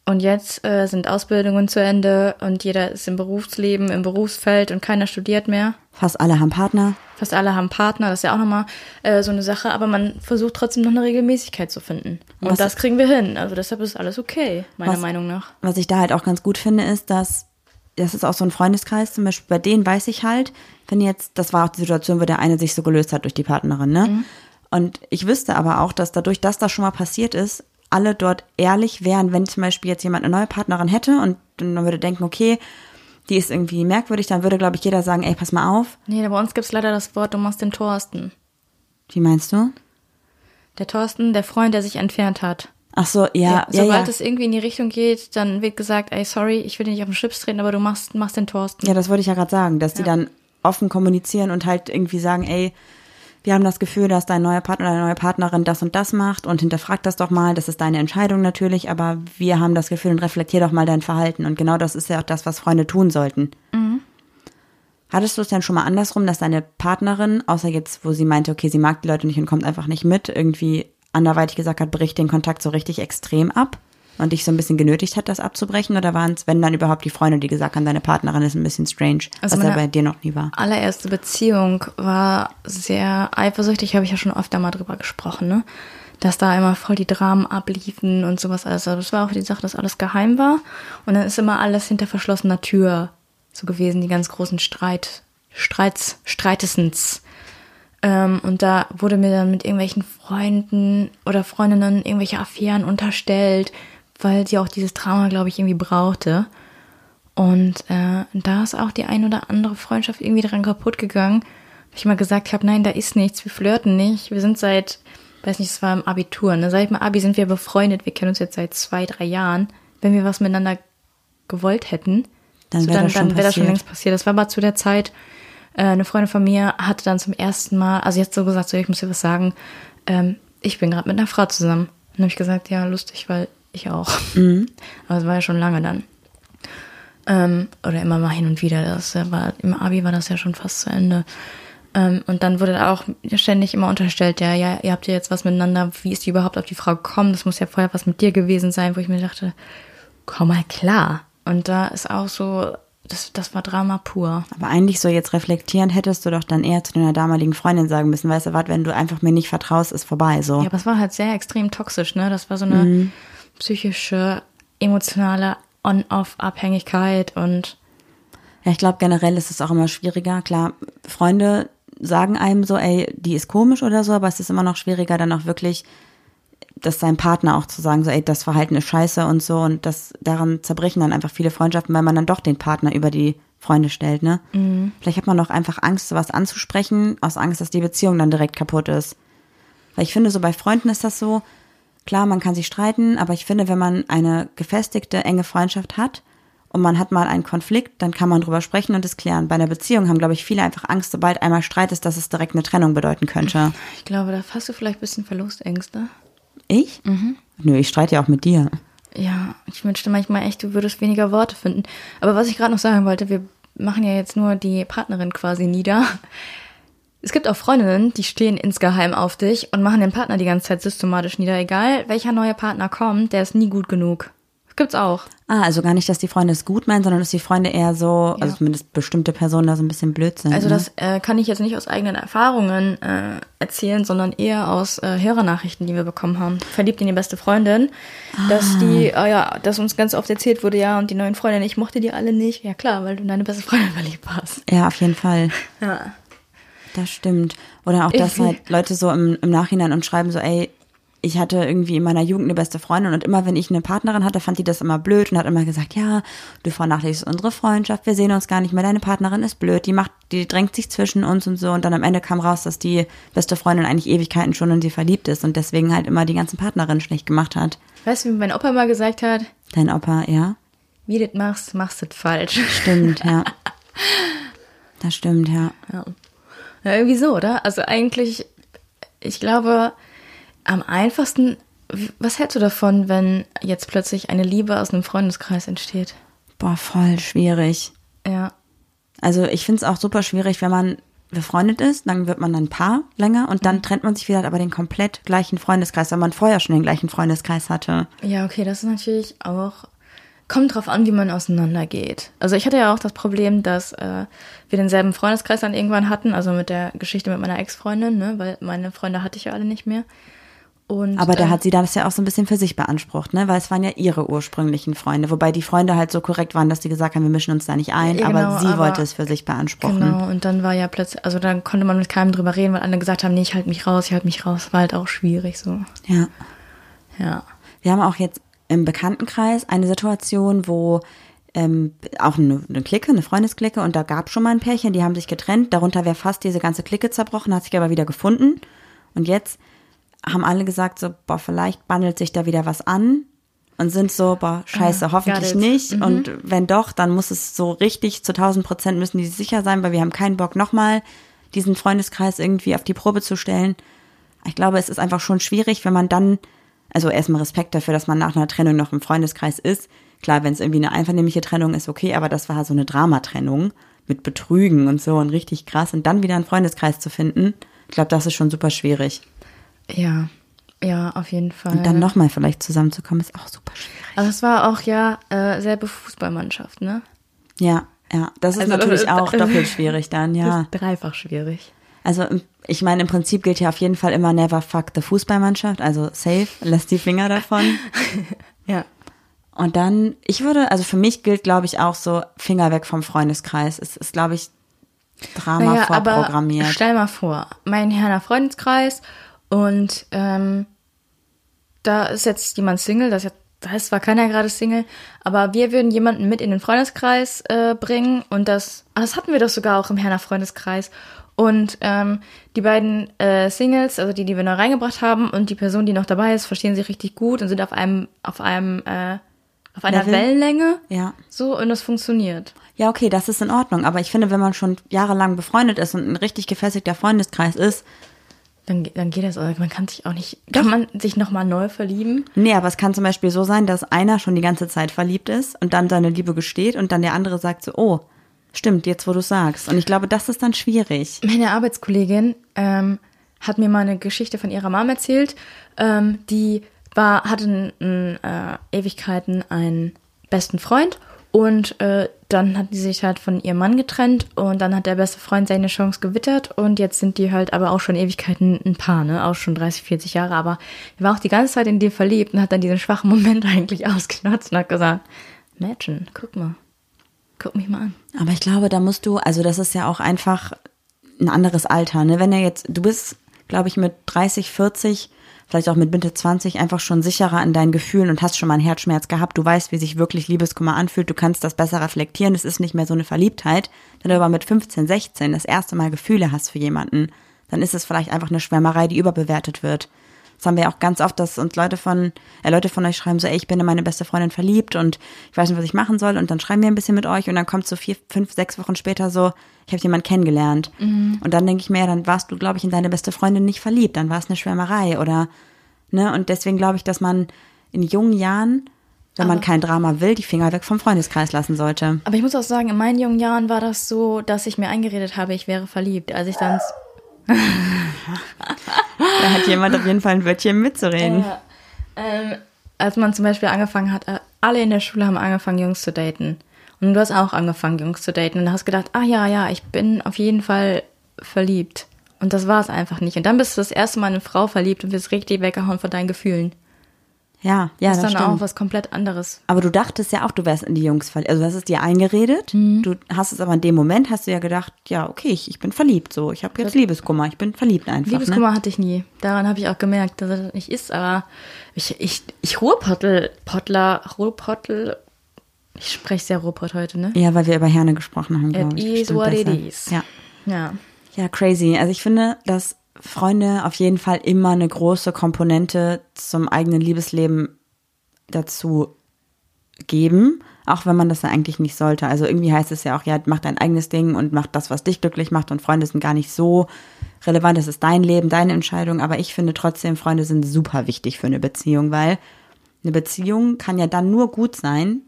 Und jetzt äh, sind Ausbildungen zu Ende und jeder ist im Berufsleben, im Berufsfeld und keiner studiert mehr. Fast alle haben Partner. Fast alle haben Partner, das ist ja auch nochmal äh, so eine Sache, aber man versucht trotzdem noch eine Regelmäßigkeit zu finden. Und Was- das kriegen wir hin. Also deshalb ist alles okay, meiner Was- Meinung nach. Was ich da halt auch ganz gut finde, ist, dass das ist auch so ein Freundeskreis, zum Beispiel bei denen weiß ich halt, wenn jetzt, das war auch die Situation, wo der eine sich so gelöst hat durch die Partnerin, ne? Und ich wüsste aber auch, dass dadurch, dass das schon mal passiert ist, alle dort ehrlich wären, wenn zum Beispiel jetzt jemand eine neue Partnerin hätte und man würde denken, okay, die ist irgendwie merkwürdig, dann würde, glaube ich, jeder sagen, ey, pass mal auf. Nee, bei uns gibt's leider das Wort, du machst den Thorsten. Wie meinst du? Der Thorsten, der Freund, der sich entfernt hat. Ach so, ja, ja, sobald ja. es irgendwie in die Richtung geht, dann wird gesagt, ey, sorry, ich will dir nicht auf den Schlips treten, aber du machst, machst den Thorsten. Ja, das wollte ich ja gerade sagen, dass die dann offen kommunizieren und halt irgendwie sagen, ey, wir haben das Gefühl, dass dein neuer Partner oder deine neue Partnerin das und das macht und hinterfrag das doch mal, das ist deine Entscheidung natürlich, aber wir haben das Gefühl und reflektier doch mal dein Verhalten. Und genau das ist ja auch das, was Freunde tun sollten. Hattest du es denn schon mal andersrum, dass deine Partnerin, außer jetzt, wo sie meinte, okay, sie mag die Leute nicht und kommt einfach nicht mit, irgendwie anderweitig gesagt hat, bricht den Kontakt so richtig extrem ab? Und dich so ein bisschen genötigt hat, das abzubrechen? Oder waren es, wenn dann überhaupt die Freunde, die gesagt haben, deine Partnerin ist ein bisschen strange, Also was ja bei dir noch nie war? allererste Beziehung war sehr eifersüchtig, habe ich ja schon öfter mal drüber gesprochen, ne? Dass da immer voll die Dramen abliefen und sowas alles. Also das war auch die Sache, dass alles geheim war. Und dann ist immer alles hinter verschlossener Tür so gewesen, die ganz großen Streit, Streits, Streitessens. Ähm, und da wurde mir dann mit irgendwelchen Freunden oder Freundinnen irgendwelche Affären unterstellt, weil sie auch dieses Drama, glaube ich, irgendwie brauchte. Und äh, da ist auch die ein oder andere Freundschaft irgendwie daran kaputt gegangen. Weil ich mal gesagt habe, nein, da ist nichts, wir flirten nicht. Wir sind seit, weiß nicht, es war im Abitur, ne? Seit dem Abi sind wir befreundet, wir kennen uns jetzt seit zwei, drei Jahren. Wenn wir was miteinander gewollt hätten, Dann so wär das schon dann wäre das schon längst passiert. Das war aber zu der Zeit, äh, eine Freundin von mir hatte dann zum ersten Mal, also jetzt so gesagt, so ich muss dir was sagen, ähm, ich bin gerade mit einer Frau zusammen. Dann habe ich gesagt, ja, lustig, weil ich auch. Aber es war ja schon lange dann. Ähm, oder immer mal hin und wieder. Das war, Im Abi war das ja schon fast zu Ende. Ähm, und dann wurde da auch ständig immer unterstellt, ja, ja, ihr habt ja jetzt was miteinander, wie ist die überhaupt auf die Frau gekommen? Das muss ja vorher was mit dir gewesen sein, wo ich mir dachte, komm mal klar. Und da ist auch so, das, das war Drama pur. Aber eigentlich so jetzt reflektierend hättest du doch dann eher zu deiner damaligen Freundin sagen müssen, weißt du, was, wenn du einfach mir nicht vertraust, ist vorbei, so. Ja, aber es war halt sehr extrem toxisch, ne? Das war so eine Mhm. Psychische, emotionale On-Off-Abhängigkeit und Ja, ich glaube, generell ist es auch immer schwieriger. Klar, Freunde sagen einem so, ey, die ist komisch oder so, aber es ist immer noch schwieriger, dann auch wirklich das seinem Partner auch zu sagen, so, ey, das Verhalten ist scheiße und so. Und das daran zerbrechen dann einfach viele Freundschaften, weil man dann doch den Partner über die Freunde stellt, ne? Vielleicht hat man noch einfach Angst, sowas anzusprechen, aus Angst, dass die Beziehung dann direkt kaputt ist. Weil ich finde, so bei Freunden ist das so, klar, man kann sich streiten, aber ich finde, wenn man eine gefestigte, enge Freundschaft hat und man hat mal einen Konflikt, dann kann man drüber sprechen und es klären. Bei einer Beziehung haben, glaube ich, viele einfach Angst, sobald einmal Streit ist, dass es direkt eine Trennung bedeuten könnte. ich glaube, da hast du vielleicht ein bisschen Verlustängste. Ich? Nö, ich streite ja auch mit dir. Ja, ich wünschte manchmal echt, du würdest weniger Worte finden. Aber was ich gerade noch sagen wollte, wir machen ja jetzt nur die Partnerin quasi nieder. Es gibt auch Freundinnen, die stehen insgeheim auf dich und machen den Partner die ganze Zeit systematisch nieder. Egal, welcher neue Partner kommt, der ist nie gut genug. Das gibt's auch. Ah, also gar nicht, dass die Freunde es gut meinen, sondern dass die Freunde eher so, Ja. also zumindest bestimmte Personen da so ein bisschen blöd sind. Also ne? das äh, kann ich jetzt nicht aus eigenen Erfahrungen äh, erzählen, sondern eher aus äh, Hörernachrichten, die wir bekommen haben. Verliebt in die beste Freundin, dass die, ah ja, dass uns ganz oft erzählt wurde, ja, und die neuen Freundinnen, ich mochte die alle nicht. Ja klar, weil du in deine beste Freundin verliebt warst. Ja, auf jeden Fall. Ja. Das stimmt. Oder auch, dass halt Leute so im, im Nachhinein und schreiben so, ey, ich hatte irgendwie in meiner Jugend eine beste Freundin und immer wenn ich eine Partnerin hatte, fand die das immer blöd und hat immer gesagt, ja, du vernachlässigst unsere Freundschaft, wir sehen uns gar nicht mehr, deine Partnerin ist blöd, die macht, die drängt sich zwischen uns und so und dann am Ende kam raus, dass die beste Freundin eigentlich Ewigkeiten schon in sie verliebt ist und deswegen halt immer die ganzen Partnerinnen schlecht gemacht hat. Weißt du, wie mein Opa mal gesagt hat, Dein Opa, ja? wie du das machst, machst du das falsch. Stimmt, ja. Das stimmt, ja. Ja. Ja, irgendwie so, oder? Also eigentlich, ich glaube, am einfachsten, was hältst du davon, wenn jetzt plötzlich eine Liebe aus einem Freundeskreis entsteht? Boah, voll schwierig. Ja. Also ich finde es auch super schwierig, wenn man befreundet ist, dann wird man dann Paar länger und dann trennt man sich wieder, aber den komplett gleichen Freundeskreis, weil man vorher schon den gleichen Freundeskreis hatte. Ja, okay, das ist natürlich auch. Kommt drauf an, wie man auseinandergeht. Also ich hatte ja auch das Problem, dass äh, wir denselben Freundeskreis dann irgendwann hatten, also mit der Geschichte mit meiner Ex-Freundin, ne, weil meine Freunde hatte ich ja alle nicht mehr. Und, Aber da äh, hat sie das ja auch so ein bisschen für sich beansprucht, ne? Weil es waren ja ihre ursprünglichen Freunde, wobei die Freunde halt so korrekt waren, dass sie gesagt haben, wir mischen uns da nicht ein, Ja, aber genau, sie aber- wollte es für sich beanspruchen. Genau, und dann war ja plötzlich, also dann konnte man mit keinem drüber reden, weil alle gesagt haben, nee, ich halte mich raus, ich halte mich raus. War halt auch schwierig so. Ja. Ja. Wir haben auch jetzt im Bekanntenkreis eine Situation, wo ähm, auch eine, eine Clique, eine Freundesklicke, und da gab schon mal ein Pärchen, die haben sich getrennt. Darunter wäre fast diese ganze Clique zerbrochen, hat sich aber wieder gefunden. Und jetzt haben alle gesagt, so, boah, vielleicht bandelt sich da wieder was an. Und sind so, boah, scheiße, Ah, hoffentlich nicht. Und wenn doch, dann muss es so richtig zu 1000 Prozent müssen die sich sicher sein, weil wir haben keinen Bock nochmal diesen Freundeskreis irgendwie auf die Probe zu stellen. Ich glaube, es ist einfach schon schwierig, wenn man dann, also erstmal Respekt dafür, dass man nach einer Trennung noch im Freundeskreis ist. Klar, wenn es irgendwie eine einvernehmliche Trennung ist, okay, aber das war so eine Dramatrennung mit Betrügen und so und richtig krass und dann wieder einen Freundeskreis zu finden. Ich glaube, das ist schon super schwierig. Ja. Ja, auf jeden Fall. Und dann nochmal vielleicht zusammenzukommen, ist auch super schwierig. Also es war auch ja äh, selbe Fußballmannschaft, ne? Ja, ja. Das ist Also, natürlich äh, auch äh, doppelt schwierig dann, Das ja. ist dreifach schwierig. Also ich meine, im Prinzip gilt ja auf jeden Fall immer never fuck the Fußballmannschaft, also safe, lass die Finger davon. Ja. Und dann, ich würde, also für mich gilt, glaube ich, auch so Finger weg vom Freundeskreis. Es ist, glaube ich, Drama Naja, aber vorprogrammiert. stell mal vor, mein Herner Freundeskreis und ähm, da ist jetzt jemand Single, das ist, jetzt, da ist zwar keiner gerade Single, aber wir würden jemanden mit in den Freundeskreis äh, bringen und das, ah, das hatten wir doch sogar auch im Herner Freundeskreis. Und ähm, die beiden äh, Singles, also die, die wir neu reingebracht haben und die Person, die noch dabei ist, verstehen sich richtig gut und sind auf einem, auf einem, äh, auf einer Level? Wellenlänge. Ja. So, und das funktioniert. Ja, okay, das ist in Ordnung. Aber ich finde, wenn man schon jahrelang befreundet ist und ein richtig gefestigter Freundeskreis ist, Dann, dann geht das. Man kann sich auch nicht. Kann man sich nochmal neu verlieben? nee, aber es kann zum Beispiel so sein, dass einer schon die ganze Zeit verliebt ist und dann seine Liebe gesteht und dann der andere sagt so, oh, stimmt, jetzt wo du sagst. Und ich glaube, das ist dann schwierig. Meine Arbeitskollegin ähm, hat mir mal eine Geschichte von ihrer Mom erzählt. Ähm, die war, hatte in, äh, Ewigkeiten einen besten Freund und äh, dann hat die sich halt von ihrem Mann getrennt und dann hat der beste Freund seine Chance gewittert und jetzt sind die halt aber auch schon Ewigkeiten ein Paar, ne? Auch schon 30, 40 Jahre, aber er war auch die ganze Zeit in dir verliebt und hat dann diesen schwachen Moment eigentlich ausgenutzt und hat gesagt, Mädchen, guck mal. Guck mich mal an. Aber ich glaube, da musst du, also das ist ja auch einfach ein anderes Alter, ne? Wenn er jetzt, du bist, glaube ich, mit 30, 40, vielleicht auch mit Mitte 20 einfach schon sicherer an deinen Gefühlen und hast schon mal einen Herzschmerz gehabt. Du weißt, wie sich wirklich Liebeskummer anfühlt. Du kannst das besser reflektieren. Es ist nicht mehr so eine Verliebtheit. Wenn du aber mit 15, 16 das erste Mal Gefühle hast für jemanden, dann ist es vielleicht einfach eine Schwärmerei, die überbewertet wird. Das haben wir ja auch ganz oft, dass uns Leute von, äh, Leute von euch schreiben so, ey, ich bin in meine beste Freundin verliebt und ich weiß nicht, was ich machen soll. Und dann schreiben wir ein bisschen mit euch und dann kommt so vier, fünf, sechs Wochen später so, ich habe jemanden kennengelernt. Und dann denke ich mir, ja, dann warst du, glaube ich, in deine beste Freundin nicht verliebt. Dann war es eine Schwärmerei oder, ne? Und deswegen glaube ich, dass man in jungen Jahren, wenn man kein Drama will, die Finger weg vom Freundeskreis lassen sollte. Aber ich muss auch sagen, in meinen jungen Jahren war das so, dass ich mir eingeredet habe, ich wäre verliebt. Als ich dann. Da hat jemand auf jeden Fall ein Wörtchen mitzureden. Ähm, als man zum Beispiel angefangen hat, äh, alle in der Schule haben angefangen, Jungs zu daten. Und du hast auch angefangen, Jungs zu daten. Und hast gedacht, ah ja, ja, ich bin auf jeden Fall verliebt. Und das war es einfach nicht. Und dann bist du das erste Mal in eine Frau verliebt und wirst richtig weggehauen von deinen Gefühlen. Ja, ja, Das ist dann stimmt. auch was komplett anderes. Aber du dachtest ja auch, du wärst in die Jungs verliebt. Also du hast es dir eingeredet. Mhm. Du hast es aber in dem Moment, hast du ja gedacht, ja, okay, ich, ich bin verliebt. So, ich habe jetzt Liebeskummer. Ich bin verliebt einfach. Ne? Liebeskummer hatte ich nie. Daran habe ich auch gemerkt, dass das nicht ist. Aber ich, ich, ich Ruhrpottel, Pottler, Ruhrpottel, ich spreche sehr Ruhrpott heute, ne? Ja, weil wir über Herne gesprochen haben, glaube ich. is what it is. Ja. Ja. ja, crazy. Also ich finde, dass Freunde auf jeden Fall immer eine große Komponente zum eigenen Liebesleben dazu geben, auch wenn man das ja eigentlich nicht sollte. Also irgendwie heißt es ja auch, ja, mach dein eigenes Ding und mach das, was dich glücklich macht und Freunde sind gar nicht so relevant. Das ist dein Leben, deine Entscheidung, aber ich finde trotzdem, Freunde sind super wichtig für eine Beziehung, weil eine Beziehung kann ja dann nur gut sein,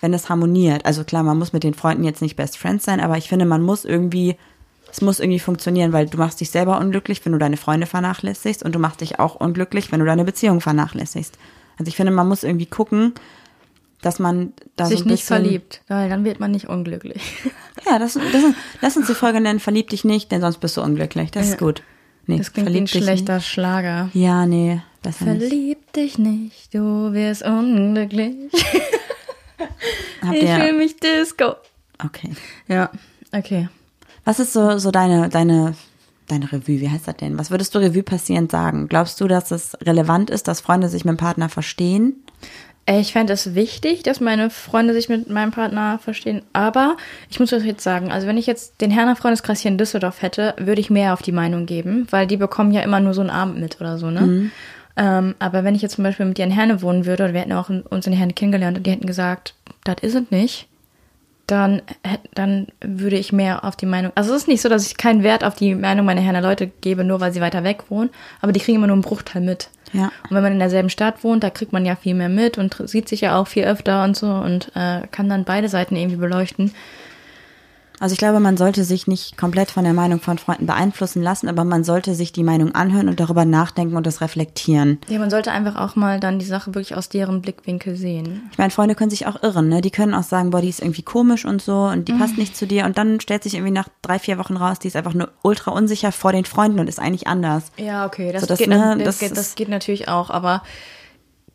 wenn es harmoniert. Also klar, man muss mit den Freunden jetzt nicht Best Friends sein, aber ich finde, man muss irgendwie, es muss irgendwie funktionieren, weil du machst dich selber unglücklich, wenn du deine Freunde vernachlässigst und du machst dich auch unglücklich, wenn du deine Beziehung vernachlässigst. Also ich finde, man muss irgendwie gucken, dass man da Sich so nicht verliebt, weil dann wird man nicht unglücklich. Ja, das, das, lass uns die Folge nennen, verlieb dich nicht, denn sonst bist du unglücklich. Das ist Ja. gut. Nee, Das klingt wie ein schlechter Schlager. Nicht. Ja, nee, besser nicht. Verlieb dich nicht, du wirst unglücklich. Ich fühle mich Disco. okay. Ja, okay. Was ist so, so deine, deine, deine Revue? Wie heißt das denn? Was würdest du Revue passierend sagen? Glaubst du, dass es relevant ist, dass Freunde sich mit dem Partner verstehen? Äh, Ich fände es wichtig, dass meine Freunde sich mit meinem Partner verstehen. Aber ich muss das jetzt sagen, also wenn ich jetzt den Herner Freundeskreis hier in Düsseldorf hätte, würde ich mehr auf die Meinung geben, weil die bekommen ja immer nur so einen Abend mit oder so, ne? Ähm, aber wenn ich jetzt zum Beispiel mit dir in Herne wohnen würde, oder wir hätten auch uns in Herne kennengelernt und die hätten gesagt, das ist es nicht, dann, hätt- dann würde ich mehr auf die Meinung. Also es ist nicht so, dass ich keinen Wert auf die Meinung meiner Herner Leute gebe, nur weil sie weiter weg wohnen, aber die kriegen immer nur einen Bruchteil mit. Ja. Und wenn man in derselben Stadt wohnt, da kriegt man ja viel mehr mit und sieht sich ja auch viel öfter und so und äh, kann dann beide Seiten irgendwie beleuchten. Also ich glaube, man sollte sich nicht komplett von der Meinung von Freunden beeinflussen lassen, aber man sollte sich die Meinung anhören und darüber nachdenken und das reflektieren. Ja, man sollte einfach auch mal dann die Sache wirklich aus deren Blickwinkel sehen. Ich meine, Freunde können sich auch irren, ne? Die können auch sagen, boah, die ist irgendwie komisch und so und die passt nicht zu dir und dann stellt sich irgendwie nach drei, vier Wochen raus, die ist einfach nur ultra unsicher vor den Freunden und ist eigentlich anders. Ja, okay, das, So, das, geht, ne, das, das geht, das geht natürlich auch, aber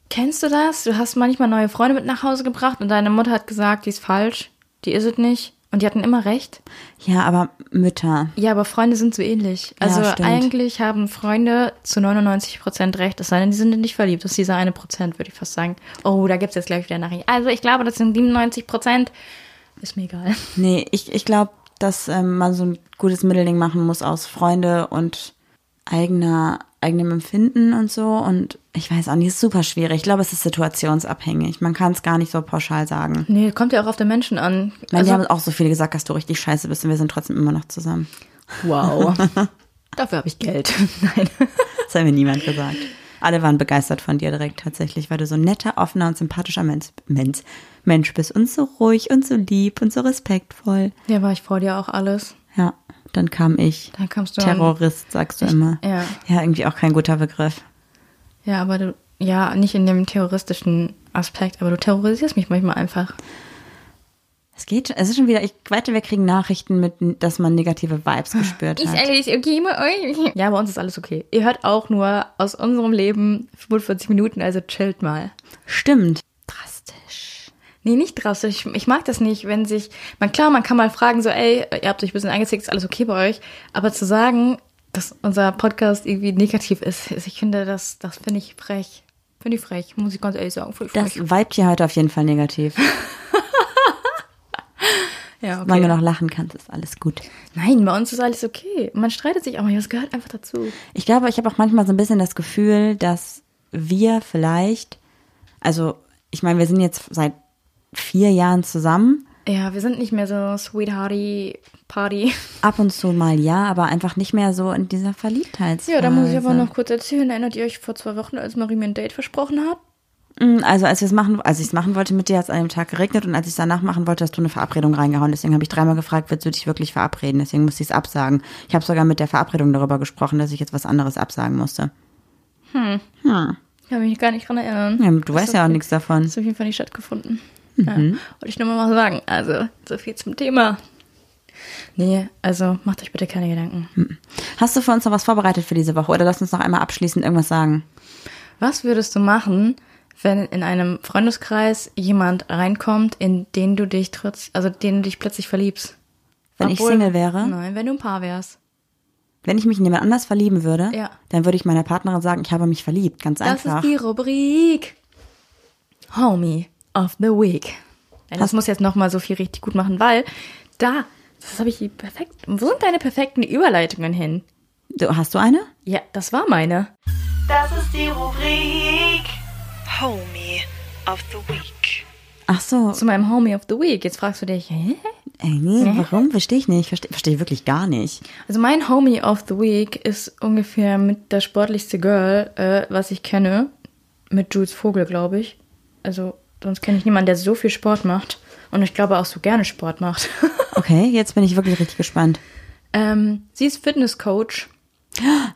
kennst du das? Du hast manchmal neue Freunde mit nach Hause gebracht und deine Mutter hat gesagt, die ist falsch, die ist es nicht. Und die hatten immer recht. Ja, aber Mütter. Ja, aber Freunde sind so ähnlich. Ja, Also stimmt. eigentlich haben Freunde zu 99 Prozent recht, es sei denn, die sind nicht verliebt. Das ist dieser eine Prozent, würde ich fast sagen. Oh, da gibt's jetzt gleich wieder Nachrichten. Also ich glaube, das sind 97 Prozent. Ist mir egal. Nee, ich, ich glaube, dass ähm, man so ein gutes Mittelding machen muss aus Freunde und eigener, eigenem Empfinden und so. Und ich weiß auch nicht, ist super schwierig. Ich glaube, es ist situationsabhängig. Man kann es gar nicht so pauschal sagen. Nee, kommt ja auch auf den Menschen an. Ich meine, Also- die haben auch so viele gesagt, dass du richtig scheiße bist und wir sind trotzdem immer noch zusammen. wow. Dafür habe ich Geld. Nein. Das hat mir niemand gesagt. Alle waren begeistert von dir direkt tatsächlich, weil du so ein netter, offener und sympathischer Mensch, Mensch, Mensch bist und so ruhig und so lieb und so respektvoll. Ja, war ich vor dir auch alles. Ja, dann kam ich. Dann kamst du an- Terrorist, sagst du immer. ja. Ja, irgendwie auch kein guter Begriff. Ja, aber du, ja, nicht in dem terroristischen Aspekt, aber du terrorisierst mich manchmal einfach. Es geht, es ist schon wieder, ich wette, wir kriegen Nachrichten mit, dass man negative Vibes gespürt hat. alles okay mit euch? Ja, bei uns ist alles okay. Ihr hört auch nur aus unserem Leben 45 Minuten, also chillt mal. Stimmt. Drastisch. Nee, nicht drastisch. Ich mag das nicht, wenn sich, man klar, man kann mal fragen, so, ey, ihr habt euch ein bisschen eingezickt, ist alles okay bei euch. Aber zu sagen, dass unser Podcast irgendwie negativ ist, ist- ich finde, das, das finde ich frech. Finde ich frech, muss ich ganz ehrlich sagen. Das vibet hier heute auf jeden Fall negativ. Ja, okay. Solange du noch lachen kannst, ist alles gut. Nein, bei uns ist alles okay. Man streitet sich auch mal, das gehört einfach dazu. Ich glaube, ich habe auch manchmal so ein bisschen das Gefühl, dass wir vielleicht, also ich meine, wir sind jetzt seit vier Jahren zusammen. Ja, wir sind nicht mehr so Sweethearty Party. Ab und zu mal ja, aber einfach nicht mehr so in dieser Verliebtheit. Ja, da muss ich aber noch kurz erzählen. Erinnert ihr euch vor zwei Wochen, als Marie mir ein Date versprochen hat? Mm, Also als wir es machen, als ich es machen wollte mit dir, hat es an dem Tag geregnet und als ich es danach machen wollte, hast du eine Verabredung reingehauen. Deswegen habe ich dreimal gefragt, willst du dich wirklich verabreden? Deswegen musste ich es absagen. Ich habe sogar mit der Verabredung darüber gesprochen, dass ich jetzt was anderes absagen musste. Ich kann mich gar nicht dran erinnern. Ja, du Das weißt ja auch nichts davon. Das ist auf jeden Fall nicht stattgefunden. Ja, wollte ich nur mal sagen. Also, so viel zum Thema. Nee, also macht euch bitte keine Gedanken. Hast du für uns noch was vorbereitet für diese Woche oder lass uns noch einmal abschließend irgendwas sagen? Was würdest du machen, wenn in einem Freundeskreis jemand reinkommt, in den du dich trotz, also den du dich plötzlich verliebst? Wenn ich Obwohl- Single wäre? Nein, wenn du ein Paar wärst. Wenn ich mich in jemand anders verlieben würde, Ja. dann würde ich meiner Partnerin sagen, ich habe mich verliebt. Ganz Das einfach. ist die Rubrik Homie of the Week. Das muss jetzt noch mal so viel richtig gut machen, weil da, das habe ich die perfekt. Wo sind deine perfekten Überleitungen hin? du, hast du eine? Ja, das war meine. Das ist die Rubrik Homie of the Week. Ach so, Zu meinem Homie of the Week. Jetzt fragst du dich, hä? ey, nee, warum? Verstehe ich nicht. Verstehe versteh ich wirklich gar nicht. Also mein Homie of the Week ist ungefähr mit das sportlichste Girl, äh, was ich kenne. Mit Jules Vogel, glaube ich. Also sonst kenne ich niemanden, der so viel Sport macht. Und ich glaube auch so gerne Sport macht. Okay, jetzt bin ich wirklich richtig gespannt. ähm, sie ist Fitnesscoach.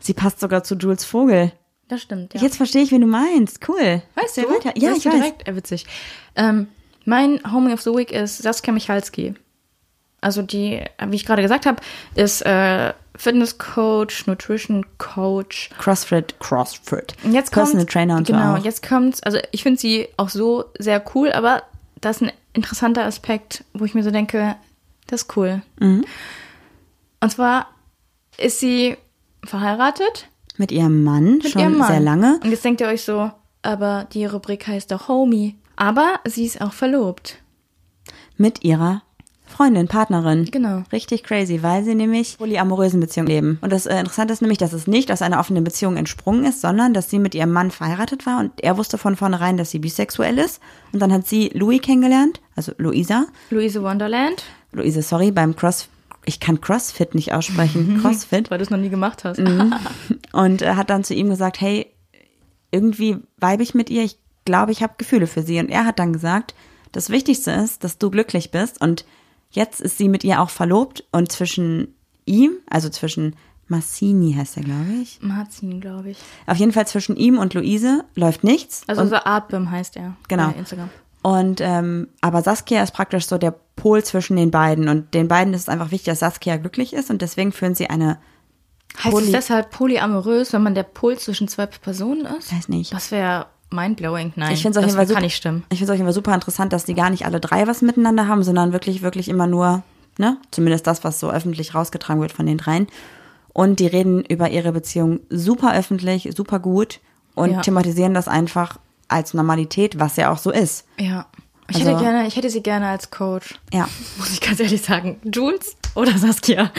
Sie passt sogar zu Jules Vogel. Das stimmt, ja. Jetzt verstehe ich, wen du meinst. Cool. Weißt du? Weiter. Ja, ich weiß. direkt? Äh, witzig. Ähm, mein Homie of the Week ist Saskia Michalski. Also die, wie ich gerade gesagt habe, ist äh, Fitnesscoach, Nutrition Coach. Crossfit, Crossfit. Und jetzt kommt, Personal Trainer und genau, so auch. jetzt kommt, also ich finde sie auch so sehr cool, aber das ist ein interessanter Aspekt, wo ich mir so denke, das ist cool. Mhm. Und zwar ist sie verheiratet Mit ihrem Mann mit schon ihrem Mann. sehr lange. Und jetzt denkt ihr euch so, aber die Rubrik heißt doch Homie. Aber sie ist auch verlobt. Mit ihrer Freundin, Partnerin. Genau. Richtig crazy, weil sie nämlich polyamorösen Beziehungen leben. Und das äh, Interessante ist nämlich, dass es nicht aus einer offenen Beziehung entsprungen ist, sondern dass sie mit ihrem Mann verheiratet war und er wusste von vornherein, dass sie bisexuell ist. Und dann hat sie Louis kennengelernt, also Luisa. Luise Wonderland, Luise, sorry, beim Cross, ich kann Crossfit nicht aussprechen. Crossfit. weil du es noch nie gemacht hast. Mhm. und äh, hat dann zu ihm gesagt, hey, irgendwie weibe ich mit ihr, ich glaube, ich habe Gefühle für sie. Und er hat dann gesagt, das Wichtigste ist, dass du glücklich bist und jetzt ist sie mit ihr auch verlobt und zwischen ihm, also zwischen Massini heißt er, glaube ich. Marzin, glaube ich. Auf jeden Fall zwischen ihm und Luise läuft nichts. Also so Artbim heißt er. Genau. Instagram. und ähm, aber Saskia ist praktisch so der Pol zwischen den beiden und den beiden ist es einfach wichtig, dass Saskia glücklich ist und deswegen führen sie eine Heißt Poly- es deshalb polyamorös, wenn man der Pol zwischen zwei Personen ist? Weiß nicht. Das wäre mindblowing. Nein, Ich finde es auf das jeden Fall kann super, nicht stimmen. Ich finde es auf jeden Fall super interessant, dass die gar nicht alle drei was miteinander haben, sondern wirklich, wirklich immer nur, ne, zumindest das, was so öffentlich rausgetragen wird von den dreien. Und die reden über ihre Beziehung super öffentlich, super gut und Ja. thematisieren das einfach als Normalität, was ja auch so ist. Ja. Ich, Also- hätte gerne, ich hätte sie gerne als Coach. Ja, Muss ich ganz ehrlich sagen. Jules oder Saskia?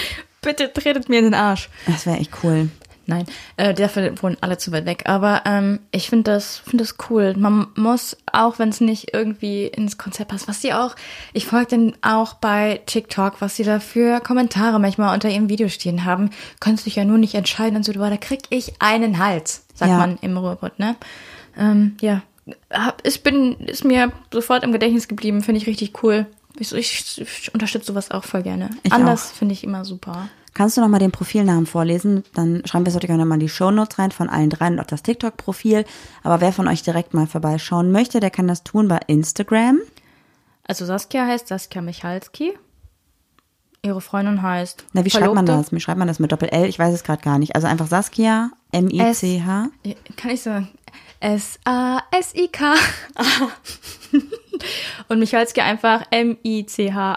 Bitte tretet mir in den Arsch. das wäre echt cool. Nein, äh, dafür wohnen alle zu weit weg. Aber ähm, ich finde das, finde das cool. Man muss, auch wenn es nicht irgendwie ins Konzept passt, was sie auch, ich folge denen auch bei TikTok, was sie da für Kommentare manchmal unter ihrem Video stehen haben, kannst dich ja nur nicht entscheiden und so, da krieg ich einen Hals, sagt Ja. man im Ruhrpott, ne? Ähm, ja, Hab- ich bin, ist mir sofort im Gedächtnis geblieben, finde ich richtig cool. Ich, ich, ich unterstütze sowas auch voll gerne. Ich Anders finde ich immer super. Kannst du noch mal den Profilnamen vorlesen? Dann schreiben wir es natürlich auch noch mal in die Shownotes rein von allen dreien und auch das TikTok-Profil. Aber wer von euch direkt mal vorbeischauen möchte, der kann das tun bei Instagram. Also Saskia heißt Saskia Michalski. Ihre Freundin heißt. Na, wie schreibt man Verlobte. das? Wie schreibt man das mit Doppel-L? Ich weiß es gerade gar nicht. Also einfach Saskia, M-I-C-H. Kann ich sagen? S-A-S-I-K. Und Michalski einfach M-I-C-H-A-L-S-K-I.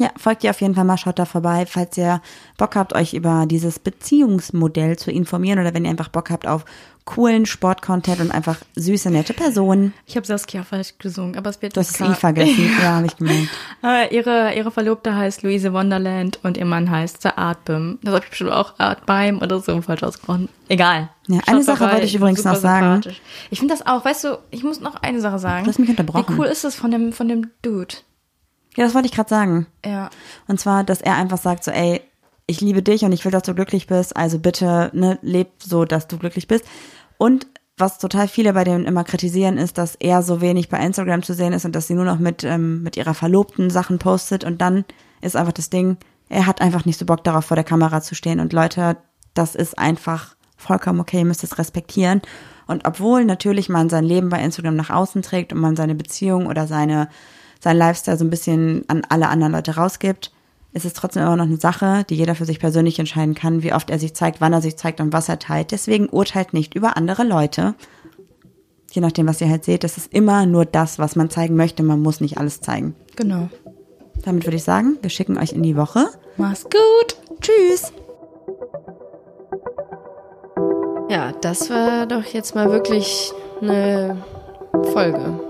Ja, folgt ihr auf jeden Fall mal, schaut da vorbei, falls ihr Bock habt, euch über dieses Beziehungsmodell zu informieren oder wenn ihr einfach Bock habt auf coolen Sportcontent und einfach süße, nette Personen. Ich habe Saskia falsch gesungen, aber es wird Du hast das klar. I vergessen. Ja, habe ich gemerkt. Äh, ihre, ihre Verlobte heißt Luise Wonderland und ihr Mann heißt The Artbim. Das habe ich bestimmt auch Artbeim oder so falsch ausgesprochen. Egal. Ja, eine Sache wollte ich übrigens super noch sagen. Ich finde das auch, weißt du, ich muss noch eine Sache sagen. Du hast mich unterbrochen. Wie cool ist das von dem, von dem Dude? Ja, das wollte ich gerade sagen. Ja. Und zwar, dass er einfach sagt so, ey, ich liebe dich und ich will, dass du glücklich bist, also bitte, ne, leb so, dass du glücklich bist. Und was total viele bei dem immer kritisieren, ist, dass er so wenig bei Instagram zu sehen ist und dass sie nur noch mit, ähm, mit ihrer Verlobten Sachen postet und dann ist einfach das Ding, er hat einfach nicht so Bock darauf, vor der Kamera zu stehen. Und Leute, das ist einfach vollkommen okay, ihr müsst es respektieren. Und obwohl natürlich man sein Leben bei Instagram nach außen trägt und man seine Beziehung oder seine, sein Lifestyle so ein bisschen an alle anderen Leute rausgibt, ist es trotzdem immer noch eine Sache, die jeder für sich persönlich entscheiden kann, wie oft er sich zeigt, wann er sich zeigt und was er teilt. Deswegen urteilt nicht über andere Leute. Je nachdem, was ihr halt seht, das ist immer nur das, was man zeigen möchte. Man muss nicht alles zeigen. Genau. Damit würde ich sagen, wir schicken euch in die Woche. Mach's gut. Tschüss! Ja, das war doch jetzt mal wirklich eine Folge.